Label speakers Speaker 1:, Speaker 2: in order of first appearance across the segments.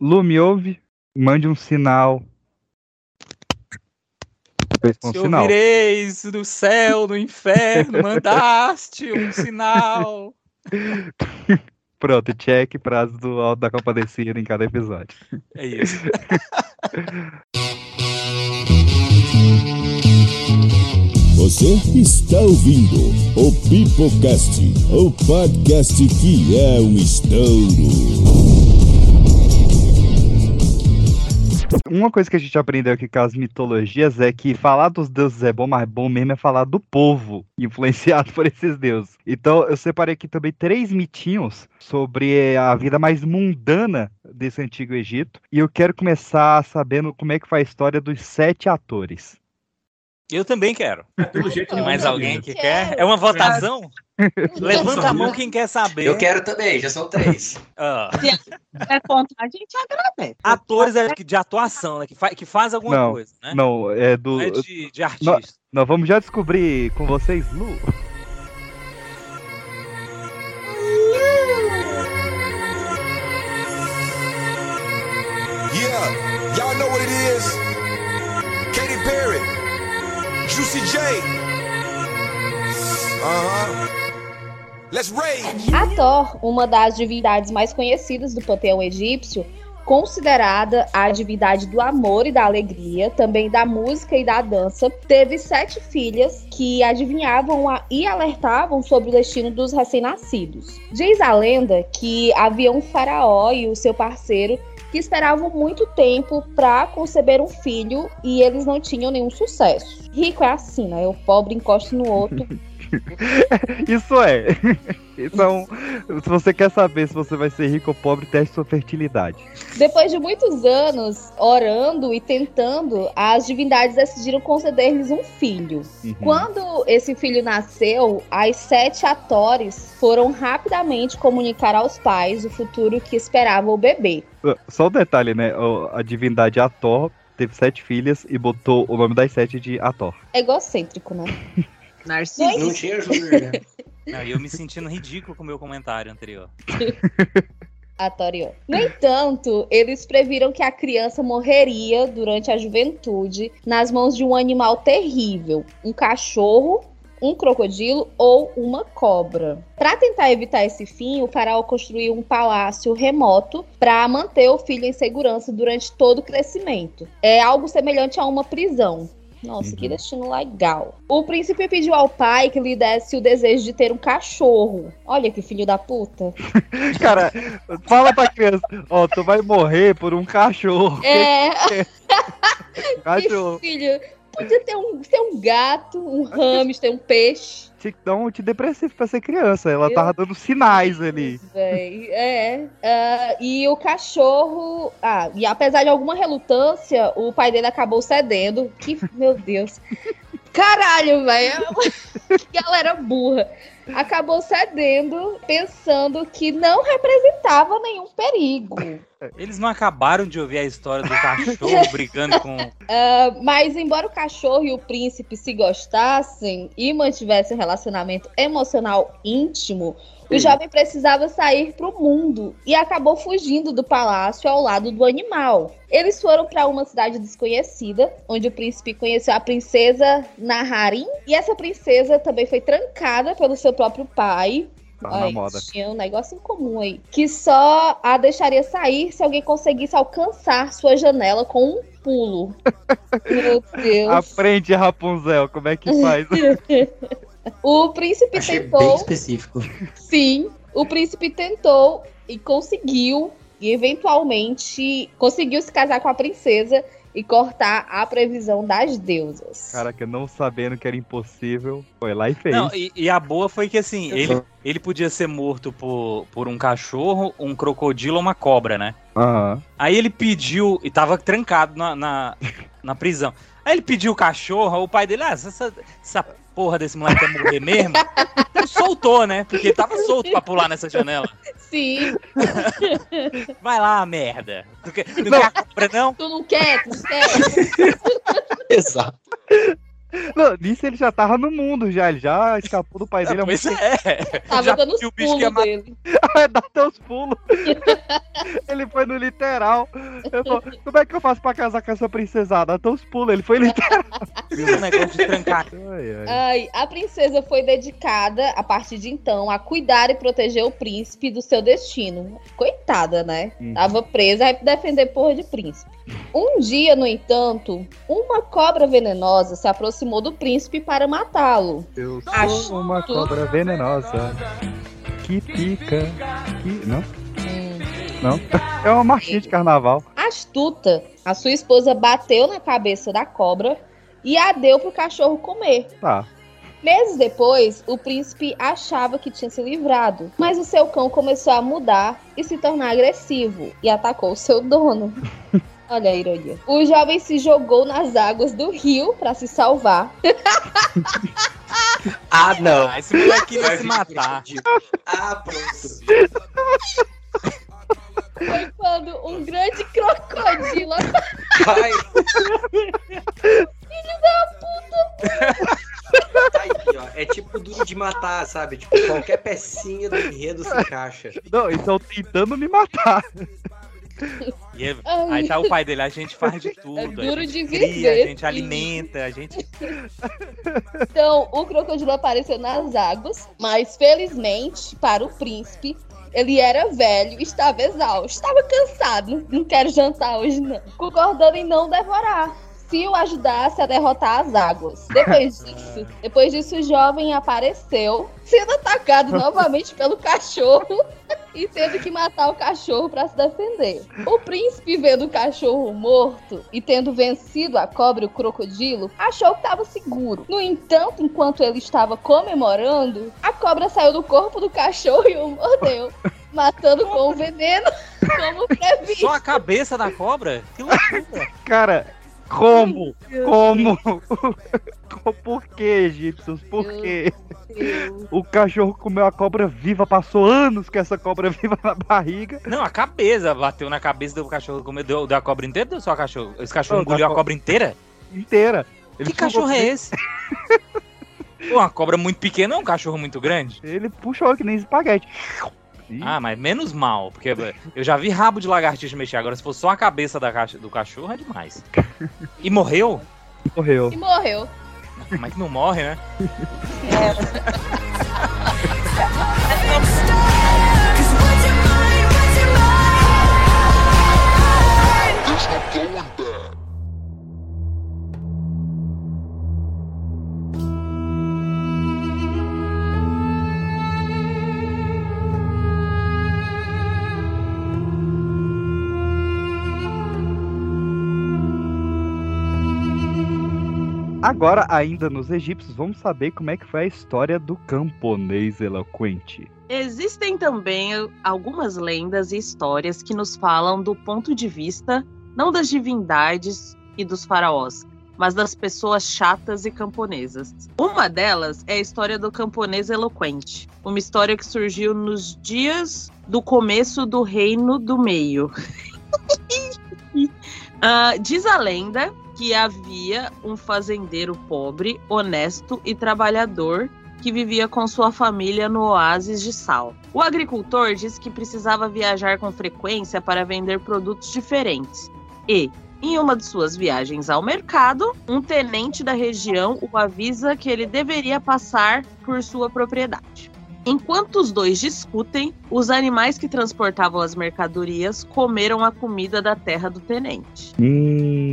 Speaker 1: Lu, me ouve? Mande um sinal. Um
Speaker 2: Se
Speaker 1: sinal.
Speaker 2: ouvireis do céu, do inferno, mandaste um sinal.
Speaker 1: Pronto, check prazo do Alto da Compadecida em cada episódio.
Speaker 2: É isso.
Speaker 3: Você está ouvindo o Pipocast, o podcast que é um estouro.
Speaker 1: Uma coisa que a gente aprendeu aqui com as mitologias é que falar dos deuses é bom, mas bom mesmo é falar do povo influenciado por esses deuses. Então eu separei aqui também três mitinhos sobre a vida mais mundana desse antigo Egito. E eu quero começar sabendo como é que foi a história dos sete atores.
Speaker 2: Eu também quero.
Speaker 4: Pelo jeito,
Speaker 2: Tem mais alguém que quer? É uma votação? Levanta a mão quem quer saber.
Speaker 5: Eu quero também, já são três.
Speaker 2: Ah,
Speaker 6: É contar, a gente agradece.
Speaker 2: atores é de atuação, né? Que, fa que faz alguma
Speaker 1: Não,
Speaker 2: coisa, né?
Speaker 1: Não, é do.
Speaker 2: É de, de artista.
Speaker 1: Nós vamos já descobrir com vocês, Lu.
Speaker 7: Rage.
Speaker 8: Hathor, uma das divindades mais conhecidas do panteão egípcio, considerada a divindade do amor e da alegria, também da música e da dança, teve sete filhas que adivinhavam a- e alertavam sobre o destino dos recém-nascidos. Diz a lenda que havia um faraó e o seu parceiro que esperavam muito tempo para conceber um filho e eles não tinham nenhum sucesso. Rico é assim, né? O pobre encosta no outro.
Speaker 1: Isso é. É um... Se você quer saber se você vai ser rico ou pobre, teste sua fertilidade.
Speaker 8: Depois de muitos anos orando e tentando, as divindades decidiram conceder-lhes um filho.
Speaker 1: Uhum.
Speaker 8: Quando esse filho nasceu, as sete atores foram rapidamente comunicar aos pais o futuro que esperava o bebê.
Speaker 1: Só um detalhe, né? A divindade Ator teve sete filhas e botou o nome das sete de Ator.
Speaker 8: Egocêntrico, né?
Speaker 6: Narciso.
Speaker 5: Não tinha Júnior, né?
Speaker 2: Não, e eu me sentindo ridículo com o meu comentário anterior.
Speaker 8: Atorió. No entanto, eles previram que a criança morreria durante a juventude nas mãos de um animal terrível, um cachorro, um crocodilo ou uma cobra. Para tentar evitar esse fim, o faraó construiu um palácio remoto para manter o filho em segurança durante todo o crescimento. É algo semelhante a uma prisão. Nossa, que
Speaker 1: Uhum.
Speaker 8: destino legal. O príncipe pediu ao pai que lhe desse o desejo de ter um cachorro. Olha que filho da puta.
Speaker 1: Cara, fala pra criança, ó, tu vai morrer por um cachorro.
Speaker 8: É,
Speaker 1: Cachorro.
Speaker 8: filho. Podia ter um, ter um gato, um hamster, um peixe.
Speaker 1: Tinha que dar um antidepressivo pra ser criança. Ela
Speaker 8: Eu-
Speaker 1: tava dando sinais ali.
Speaker 8: É. Ah, e o cachorro. Ah, e apesar de alguma relutância, o pai dele acabou cedendo. Que, meu Deus. Caralho, velho. Que galera burra. Acabou cedendo, pensando que não representava nenhum perigo.
Speaker 2: Eles não acabaram de ouvir a história do cachorro brigando com.
Speaker 8: Ah, mas, embora o cachorro e o príncipe se gostassem e mantivessem um relacionamento emocional íntimo, o jovem precisava sair para o mundo e acabou fugindo do palácio ao lado do animal. Eles foram para uma cidade desconhecida, onde o príncipe conheceu a princesa Naharim, e essa princesa também foi trancada pelo seu próprio pai.
Speaker 1: Tá na moda.
Speaker 8: Tinha um negócio em comum aí. Que só a deixaria sair se alguém conseguisse alcançar sua janela com um pulo. Meu Deus.
Speaker 1: Aprende, Rapunzel, como é que faz?
Speaker 8: O príncipe
Speaker 5: Achei bem
Speaker 8: tentou.
Speaker 5: específico.
Speaker 8: Sim, o príncipe tentou e conseguiu. E eventualmente conseguiu se casar com a princesa e cortar a previsão das deusas.
Speaker 1: Caraca, não sabendo que era impossível, foi lá e fez.
Speaker 2: Não, e, e a boa foi que assim, ele, ele podia ser morto por, por um cachorro, um crocodilo ou uma cobra, né?
Speaker 1: Aham.
Speaker 2: Aí ele pediu, e tava trancado na, na, na prisão. Aí ele pediu o cachorro, o pai dele, ah, essa, essa porra desse moleque quer morrer mesmo? Então soltou, né? Porque ele tava solto pra pular nessa janela.
Speaker 8: Sim,
Speaker 2: Vai lá, merda. Tu quer, tu
Speaker 1: Não.
Speaker 2: quer a cobra, não?
Speaker 8: tu não quer, tu não quer.
Speaker 5: Exato.
Speaker 1: Não, nisso ele já tava no mundo, já. Ele já escapou do pai dele há
Speaker 2: pois é.
Speaker 8: Tava
Speaker 2: Já
Speaker 8: dando os
Speaker 2: viu o bicho que ia
Speaker 8: pulos
Speaker 2: matar-
Speaker 8: dele.
Speaker 1: tempo. Dá até os pulos. ele foi no literal. Eu falo, como é que eu faço pra casar com essa princesada? Dá até os pulos. Ele foi literal.
Speaker 2: Um negócio de trancar.
Speaker 1: Ai, ai.
Speaker 8: Ai, a princesa foi dedicada, a partir de então, a cuidar e proteger o príncipe do seu destino. Coitada, né?
Speaker 1: Hum.
Speaker 8: Tava presa, aí defender porra de príncipe. Um dia, no entanto, uma cobra venenosa se aproximou do príncipe para matá-lo.
Speaker 1: Eu
Speaker 8: Acho
Speaker 1: sou uma
Speaker 8: tudo.
Speaker 1: cobra venenosa que pica. Que... Não? Não? É uma marchinha de carnaval.
Speaker 8: Astuta, a sua esposa bateu na cabeça da cobra e a deu pro cachorro comer.
Speaker 1: Tá.
Speaker 8: Meses depois, o príncipe achava que tinha se livrado, mas o seu cão começou a mudar e se tornar agressivo e atacou o seu dono. Olha a ironia. O jovem se jogou nas águas do rio para se salvar.
Speaker 5: Ah, não.
Speaker 2: Ah, esse moleque ia se matar.
Speaker 5: Ah, pronto.
Speaker 8: Foi quando um grande crocodilo
Speaker 5: Vai. Tá aí, ó. É tipo duro de matar, sabe? Tipo, qualquer pecinha do enredo se encaixa.
Speaker 1: Não, eles estão tentando me matar.
Speaker 2: E é- aí tá o pai dele, a gente faz de tudo.
Speaker 8: É
Speaker 2: a
Speaker 8: duro
Speaker 2: gente
Speaker 8: de
Speaker 2: cria,
Speaker 8: viver,
Speaker 2: a gente alimenta, a gente.
Speaker 8: Então, o crocodilo apareceu nas águas, mas felizmente para o príncipe, ele era velho, estava exausto, estava cansado, não, não quero jantar hoje não. Concordando em não devorar. Se o ajudasse a derrotar as águas. Depois disso, depois disso o jovem apareceu, sendo atacado novamente pelo cachorro e tendo que matar o cachorro para se defender. O príncipe, vendo o cachorro morto e tendo vencido a cobra e o crocodilo, achou que estava seguro. No entanto, enquanto ele estava comemorando, a cobra saiu do corpo do cachorro e o mordeu, matando com o veneno, como previsto.
Speaker 2: Só a cabeça da cobra? Que loucura.
Speaker 1: Cara, como? Como? Por que, egípcios? Por quê? O cachorro comeu a cobra viva, passou anos com essa cobra viva na barriga.
Speaker 2: Não, a cabeça bateu na cabeça do cachorro. Comeu, deu, deu a cobra inteira ou só a cachorro? Esse cachorro
Speaker 1: Não, da
Speaker 2: engoliu a
Speaker 1: co-
Speaker 2: cobra inteira?
Speaker 1: inteira. Ele
Speaker 2: que cachorro é esse? Pô, uma cobra muito pequena é um cachorro muito grande?
Speaker 1: Ele puxou que nem espaguete. Ih,
Speaker 2: Ah, mas menos mal, porque eu já vi rabo de lagartixa mexer. Agora, se for só a cabeça da caixa- do cachorro, é demais. E morreu?
Speaker 1: morreu.
Speaker 8: E morreu.
Speaker 2: Como é que não morre, né?
Speaker 1: Agora, ainda nos egípcios, vamos saber como é que foi a história do camponês eloquente.
Speaker 6: Existem também algumas lendas e histórias que nos falam do ponto de vista não das divindades e dos faraós, mas das pessoas chatas e camponesas. Uma delas é a história do camponês eloquente, uma história que surgiu nos dias do começo do Reino do Meio. Ah, diz a lenda que havia um fazendeiro pobre, honesto e trabalhador que vivia com sua família no oásis de sal. O agricultor disse que precisava viajar com frequência para vender produtos diferentes. E, em uma de suas viagens ao mercado, um tenente da região o avisa que ele deveria passar por sua propriedade. Enquanto os dois discutem, os animais que transportavam as mercadorias comeram a comida da terra do tenente.
Speaker 1: Hum.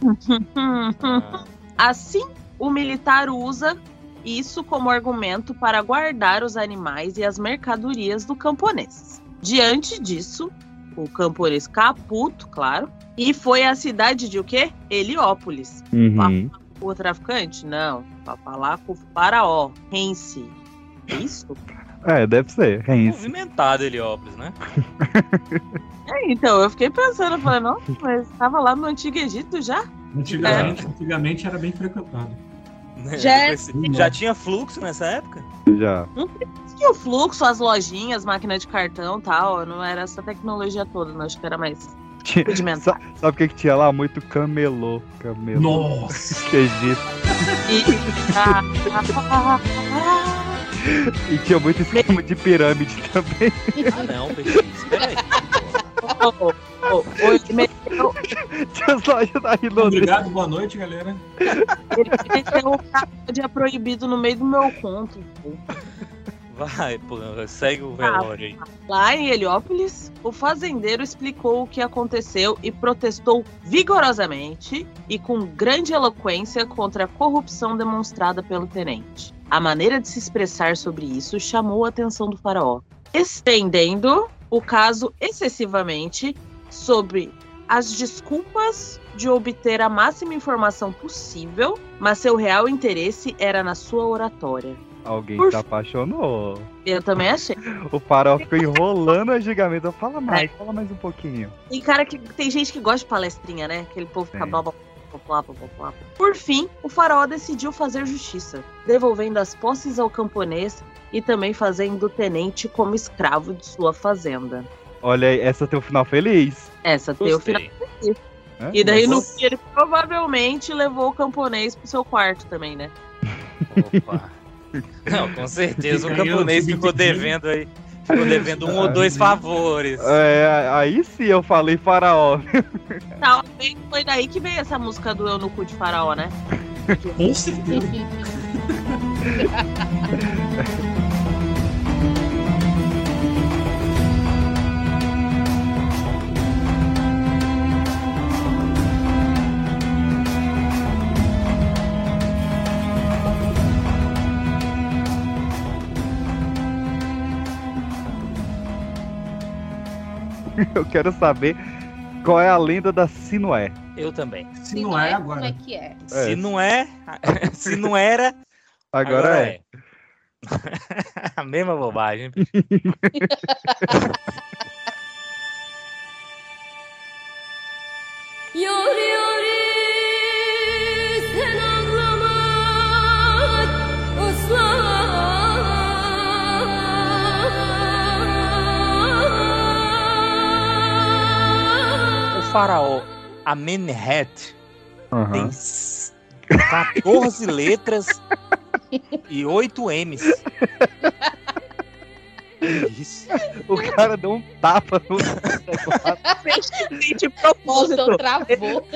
Speaker 6: Assim, o militar usa isso como argumento para guardar os animais e as mercadorias do camponês. Diante disso, o camponês caputo, claro, e foi à cidade de o quê? Heliópolis.
Speaker 1: Uhum.
Speaker 6: O traficante? Não, para falar com o faraó, Rense. É isso?
Speaker 1: É, deve ser. É isso.
Speaker 2: Movimentado Heliópolis, né?
Speaker 6: É, então, eu fiquei pensando, eu falei, não, mas estava lá no Antigo Egito já?
Speaker 4: Antigamente, antigamente era bem frequentado.
Speaker 8: Já é-
Speaker 2: já tinha fluxo nessa época?
Speaker 1: Já.
Speaker 6: Tinha o fluxo, as lojinhas, máquina de cartão e tal, não era essa tecnologia toda, não, acho que era mais
Speaker 1: Tinha-
Speaker 6: rudimentar.
Speaker 1: sabe o que, que tinha lá? Muito camelô. Camelô.
Speaker 4: Nossa!
Speaker 1: Egito.
Speaker 6: E, ah, ah,
Speaker 1: E tinha muito esquema de pirâmide também.
Speaker 2: Ah, não, peixe. Espera aí.
Speaker 6: Ah, oh, oh, oh, meteu.
Speaker 4: Obrigado, boa noite, galera.
Speaker 6: ele meteu o cara de proibido no meio do meu conto. pô.
Speaker 2: Vai, pô, segue o velório aí.
Speaker 6: Lá em Heliópolis, o fazendeiro explicou o que aconteceu e protestou vigorosamente e com grande eloquência contra a corrupção demonstrada pelo tenente. A maneira de se expressar sobre isso chamou a atenção do faraó, estendendo o caso excessivamente sobre as desculpas de obter a máxima informação possível, mas seu real interesse era na sua oratória.
Speaker 1: Alguém
Speaker 6: Por
Speaker 1: se apaixonou.
Speaker 6: Eu também achei.
Speaker 1: O farol ficou enrolando a gigamento. Fala
Speaker 6: É.
Speaker 1: mais, fala mais um pouquinho.
Speaker 6: Tem cara que tem gente que gosta de palestrinha, né? Aquele povo fica Blá blá blá. Por fim, o faraó decidiu fazer justiça, devolvendo as posses ao camponês e também fazendo o tenente como escravo de sua fazenda.
Speaker 1: Olha aí, essa tem um final feliz.
Speaker 6: Essa tem o final.
Speaker 2: Gostei.
Speaker 1: né?
Speaker 6: E daí no fim ele provavelmente levou o camponês pro seu quarto também, né?
Speaker 2: Opa. Não, com certeza o camponês ficou devendo aí. Ficou devendo um ou dois favores.
Speaker 1: É, aí sim eu falei faraó.
Speaker 6: Talvez foi daí que veio essa música do Eu no cu de faraó, né?
Speaker 4: Com certeza.
Speaker 1: Eu quero saber qual é a lenda da Sinué.
Speaker 2: Eu também.
Speaker 4: Se não é
Speaker 8: Como
Speaker 4: agora.
Speaker 8: é que é?
Speaker 2: Se não é, se não era,
Speaker 1: Agora, é.
Speaker 2: A mesma bobagem.
Speaker 9: Yori yori
Speaker 2: faraó Amenhet
Speaker 1: Aham.
Speaker 2: tem s- 14 letras e 8 M's. Isso.
Speaker 1: O cara deu um tapa no
Speaker 6: De propósito.
Speaker 8: Voltou, travou.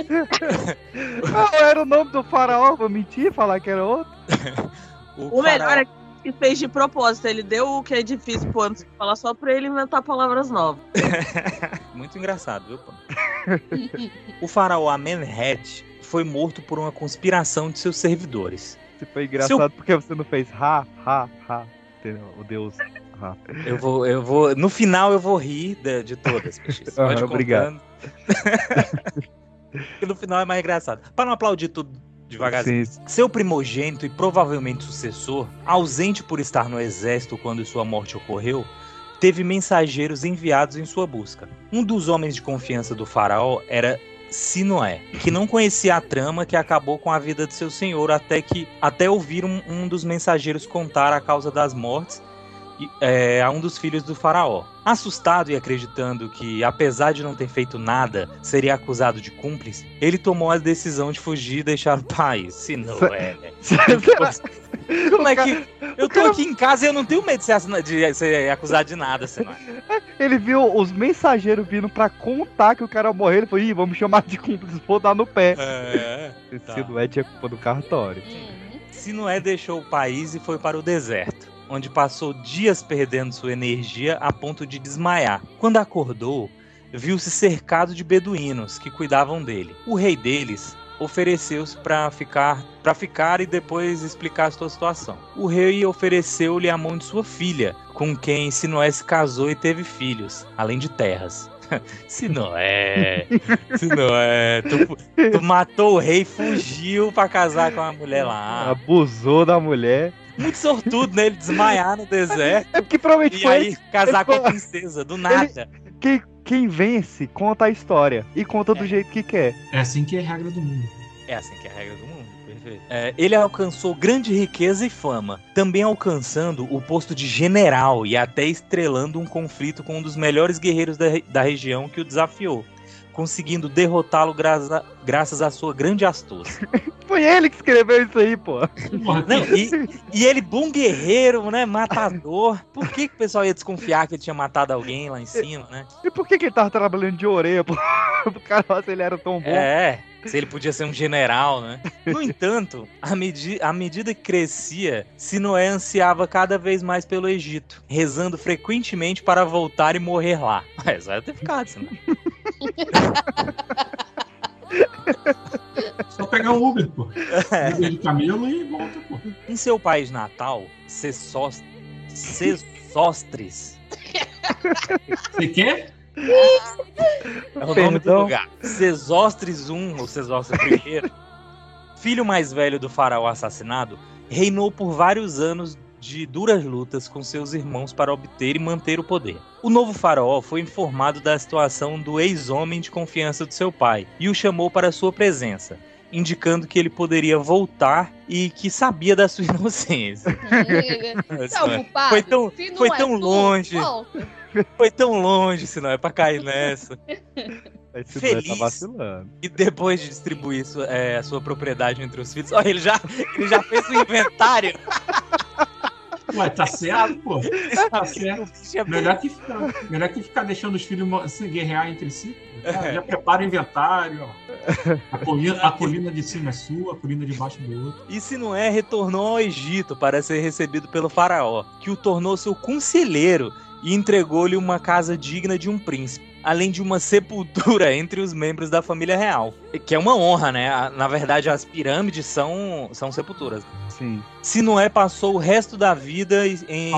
Speaker 1: Qual era o nome do faraó? Vou mentir, falar que era outro.
Speaker 2: O,
Speaker 6: O melhor
Speaker 2: faraó-
Speaker 6: é que fez de propósito. Ele deu o que é difícil pro Anderson falar só pra ele inventar palavras novas.
Speaker 2: Muito engraçado, viu? pô? o faraó Amenhet foi morto por uma conspiração de seus servidores.
Speaker 1: Se foi engraçado porque você não fez ha, ha, ha. O deus. Ha.
Speaker 2: Eu vou, eu vou, no final eu vou rir de, de todas, Peixes. Pode
Speaker 1: Aham, obrigado.
Speaker 2: Porque no final é mais engraçado. Para não aplaudir tudo devagarzinho.
Speaker 1: Sim,
Speaker 2: Seu primogênito e provavelmente sucessor, ausente por estar no exército quando sua morte ocorreu, teve mensageiros enviados em sua busca. Um dos homens de confiança do faraó era Sinoé, que não conhecia a trama que acabou com a vida de seu senhor até que até ouvir um, um dos mensageiros contar a causa das mortes é, a um dos filhos do faraó. Assustado e acreditando que, apesar de não ter feito nada, seria acusado de cúmplice, ele tomou a decisão de fugir e deixar o país. Se não é, velho. Como é que. Eu tô aqui em casa e eu não tenho medo de ser, de ser acusado de nada, Senhor.
Speaker 1: Ele viu os mensageiros vindo pra contar que o cara morreu. Ele falou: Ih, vamos chamar de cúmplice, vou dar no pé.
Speaker 2: É. tá.
Speaker 1: Se não é, tinha culpa do cartório.
Speaker 8: Uhum.
Speaker 2: Sinoé deixou o país e foi para o deserto, onde passou dias perdendo sua energia a ponto de desmaiar. Quando acordou, viu-se cercado de beduínos que cuidavam dele. O rei deles ofereceu-se para ficar, para ficar e depois explicar sua situação. O rei ofereceu-lhe a mão de sua filha, com quem Sinoé se casou e teve filhos, além de terras. Sinoé, Sinoé, tu, tu matou o rei fugiu para casar com a mulher lá.
Speaker 1: Abusou da mulher.
Speaker 2: Muito sortudo, né? Ele desmaiar no deserto
Speaker 1: É porque provavelmente
Speaker 2: e
Speaker 1: foi
Speaker 2: aí casar com a princesa, do nada.
Speaker 1: quem, quem vence conta a história e conta do
Speaker 2: É.
Speaker 1: jeito que quer.
Speaker 4: É assim que é a regra do mundo.
Speaker 2: É assim que é a regra do mundo, perfeito. É, ele alcançou grande riqueza e fama, também alcançando o posto de general e até estrelando um conflito com um dos melhores guerreiros da, re- da região que o desafiou. Conseguindo derrotá-lo graça- graças à sua grande astúcia.
Speaker 1: Foi ele que escreveu isso aí, pô.
Speaker 2: Não, e, e ele, bom guerreiro, né? Matador. Por que, que o pessoal ia desconfiar que ele tinha matado alguém lá em cima, né?
Speaker 1: E por que, que ele tava trabalhando de orelha, pô? O cara, nossa, ele era tão bom.
Speaker 2: É, se ele podia ser um general, né? No entanto, à, medi à medida que crescia, Sinoé ansiava cada vez mais pelo Egito, rezando frequentemente para voltar e morrer lá. Mas vai ter ficado, senão.
Speaker 4: Só pegar um Uber, pô.
Speaker 2: É.
Speaker 4: Uber de camelo e volta, pô.
Speaker 2: Em seu país natal, Sessostres
Speaker 4: Você quer?
Speaker 2: É o nome do lugar. Sesostres I, ou Sesostres I, filho mais velho do faraó assassinado, reinou por vários anos de duras lutas com seus irmãos para obter e manter o poder. O novo faraó foi informado da situação do ex-homem de confiança de seu pai e o chamou para sua presença, indicando que ele poderia voltar e que sabia da sua inocência.
Speaker 8: Culpado.
Speaker 2: Foi tão- foi
Speaker 8: é
Speaker 2: tão longe.
Speaker 8: volta.
Speaker 2: Foi tão longe, se não é pra cair nessa.
Speaker 1: Esse
Speaker 2: Feliz.
Speaker 1: tá vacilando.
Speaker 2: E depois de distribuir sua- é, a sua propriedade entre os filhos, olha, ele já, ele já fez o inventário.
Speaker 4: Ué, tá certo, pô. Tá certo.
Speaker 2: É
Speaker 4: Melhor que ficar, melhor que ficar deixando os filhos se guerrear entre si. Já, já prepara o inventário, ó. A colina, a colina de cima é sua, a colina de baixo do outro.
Speaker 2: E se não é, retornou ao Egito para ser recebido pelo faraó, que o tornou seu conselheiro e entregou-lhe uma casa digna de um príncipe, além de uma sepultura entre os membros da família real. Que é uma honra, né? A- Na verdade, as pirâmides são, são sepulturas.
Speaker 1: Sim.
Speaker 2: Sinué passou o resto da vida em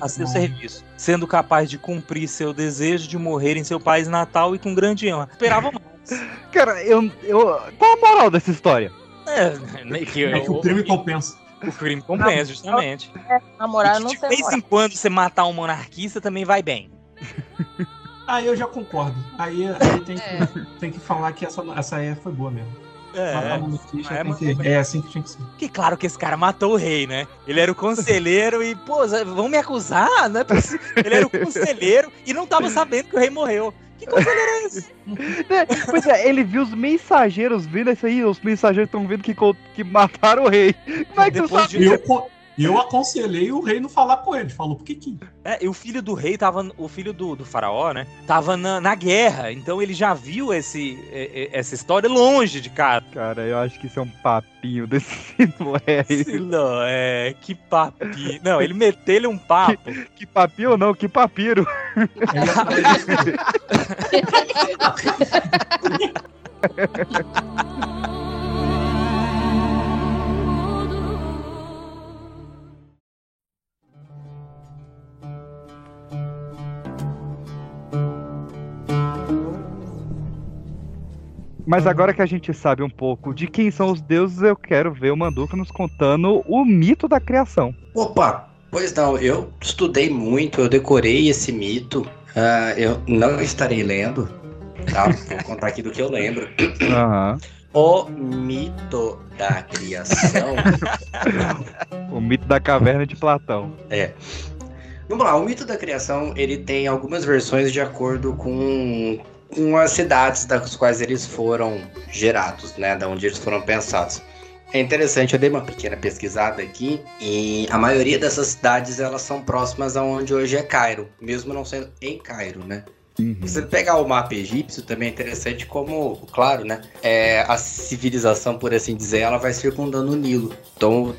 Speaker 2: a seu serviço, sendo capaz de cumprir seu desejo de morrer em seu país natal e com grande honra. Esperava mais.
Speaker 1: Cara, eu, eu. Qual a moral dessa história?
Speaker 2: É, que,
Speaker 4: É que o crime compensa.
Speaker 2: o crime compensa, justamente.
Speaker 6: Namorar
Speaker 2: E
Speaker 6: não
Speaker 2: de vez
Speaker 6: moral.
Speaker 2: em quando você matar um monarquista também vai bem.
Speaker 4: Aí eu já concordo. Aí, aí tem, que,
Speaker 8: É.
Speaker 4: tem que falar que essa, essa aí foi boa mesmo.
Speaker 2: É, é,
Speaker 4: tem
Speaker 2: mas-
Speaker 4: que- é assim que tinha que ser.
Speaker 2: que claro que esse cara matou o rei, né? Ele era o conselheiro e, pô, vão me acusar? Não é possível. Ele era o conselheiro e não tava sabendo que o rei morreu. Que conselheiro é esse?
Speaker 1: Pois é, ele viu os mensageiros vindo isso aí, os mensageiros estão vendo que, que mataram o rei. Como é que tu
Speaker 2: Depois
Speaker 1: sabe?
Speaker 2: de-
Speaker 4: eu, e eu aconselhei o rei não falar com ele. Falou, por que que?
Speaker 2: É, e o filho do rei tava. O filho do, do faraó, né? Tava na, na guerra. Então ele já viu esse, essa história longe de casa.
Speaker 1: Cara, eu acho que isso é um papinho desse aí.
Speaker 2: Não, é. Que papinho. Não, ele meteu-lhe um papo.
Speaker 1: Que papinho não, que papiro. Mas agora que a gente sabe um pouco de quem são os deuses, eu quero ver o Manduca nos contando o mito da criação.
Speaker 5: Opa, pois não, eu estudei muito, eu decorei esse mito. Ah, eu não estarei lendo, tá? Vou contar aqui do que eu lembro.
Speaker 1: Aham.
Speaker 5: O mito da criação.
Speaker 1: O mito da caverna de Platão.
Speaker 5: É. Vamos lá, o mito da criação ele tem algumas versões de acordo com, com as cidades das quais eles foram gerados, né? Da onde eles foram pensados. É interessante, eu dei uma pequena pesquisada aqui e a maioria dessas cidades elas são próximas aonde hoje é Cairo, mesmo não sendo em Cairo, né?
Speaker 1: Uhum.
Speaker 5: Se você pegar o mapa egípcio, também é interessante como, claro, né? É, a civilização, por assim dizer, ela vai circundando o Nilo. Então,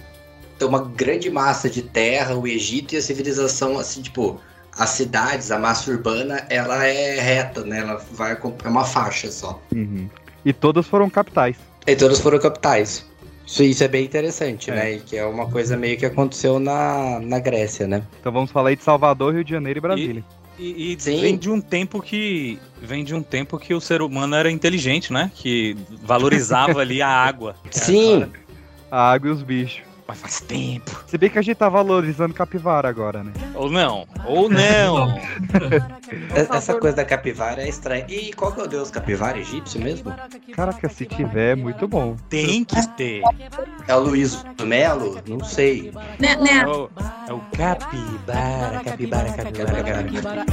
Speaker 5: tem uma grande massa de terra, o Egito e a civilização, assim, tipo, as cidades, a massa urbana, ela é reta, né? Ela vai com é uma faixa só.
Speaker 1: Uhum. E todas foram capitais.
Speaker 5: E todas foram capitais. Isso, isso é bem interessante,
Speaker 1: É.
Speaker 5: né? E que é uma coisa meio que aconteceu na, na Grécia, né?
Speaker 1: Então vamos falar aí de Salvador, Rio de Janeiro e Brasília.
Speaker 2: E, e
Speaker 5: Sim.
Speaker 2: vem de um tempo que. Vem de um tempo que o ser humano era inteligente, né? Que valorizava ali a água.
Speaker 5: Sim,
Speaker 1: A água e os bichos.
Speaker 2: Mas faz tempo.
Speaker 1: Se bem que a gente tá valorizando capivara agora, né?
Speaker 2: Ou não. Ou não.
Speaker 5: essa coisa da capivara é estranha. E qual que é o deus capivara egípcio mesmo?
Speaker 1: Caraca, se tiver, é muito bom.
Speaker 2: Tem que ter.
Speaker 5: É o Luiz Melo? Não sei.
Speaker 6: Né,
Speaker 2: É
Speaker 6: né?
Speaker 2: o, é o capibara, capibara, capibara, capibara.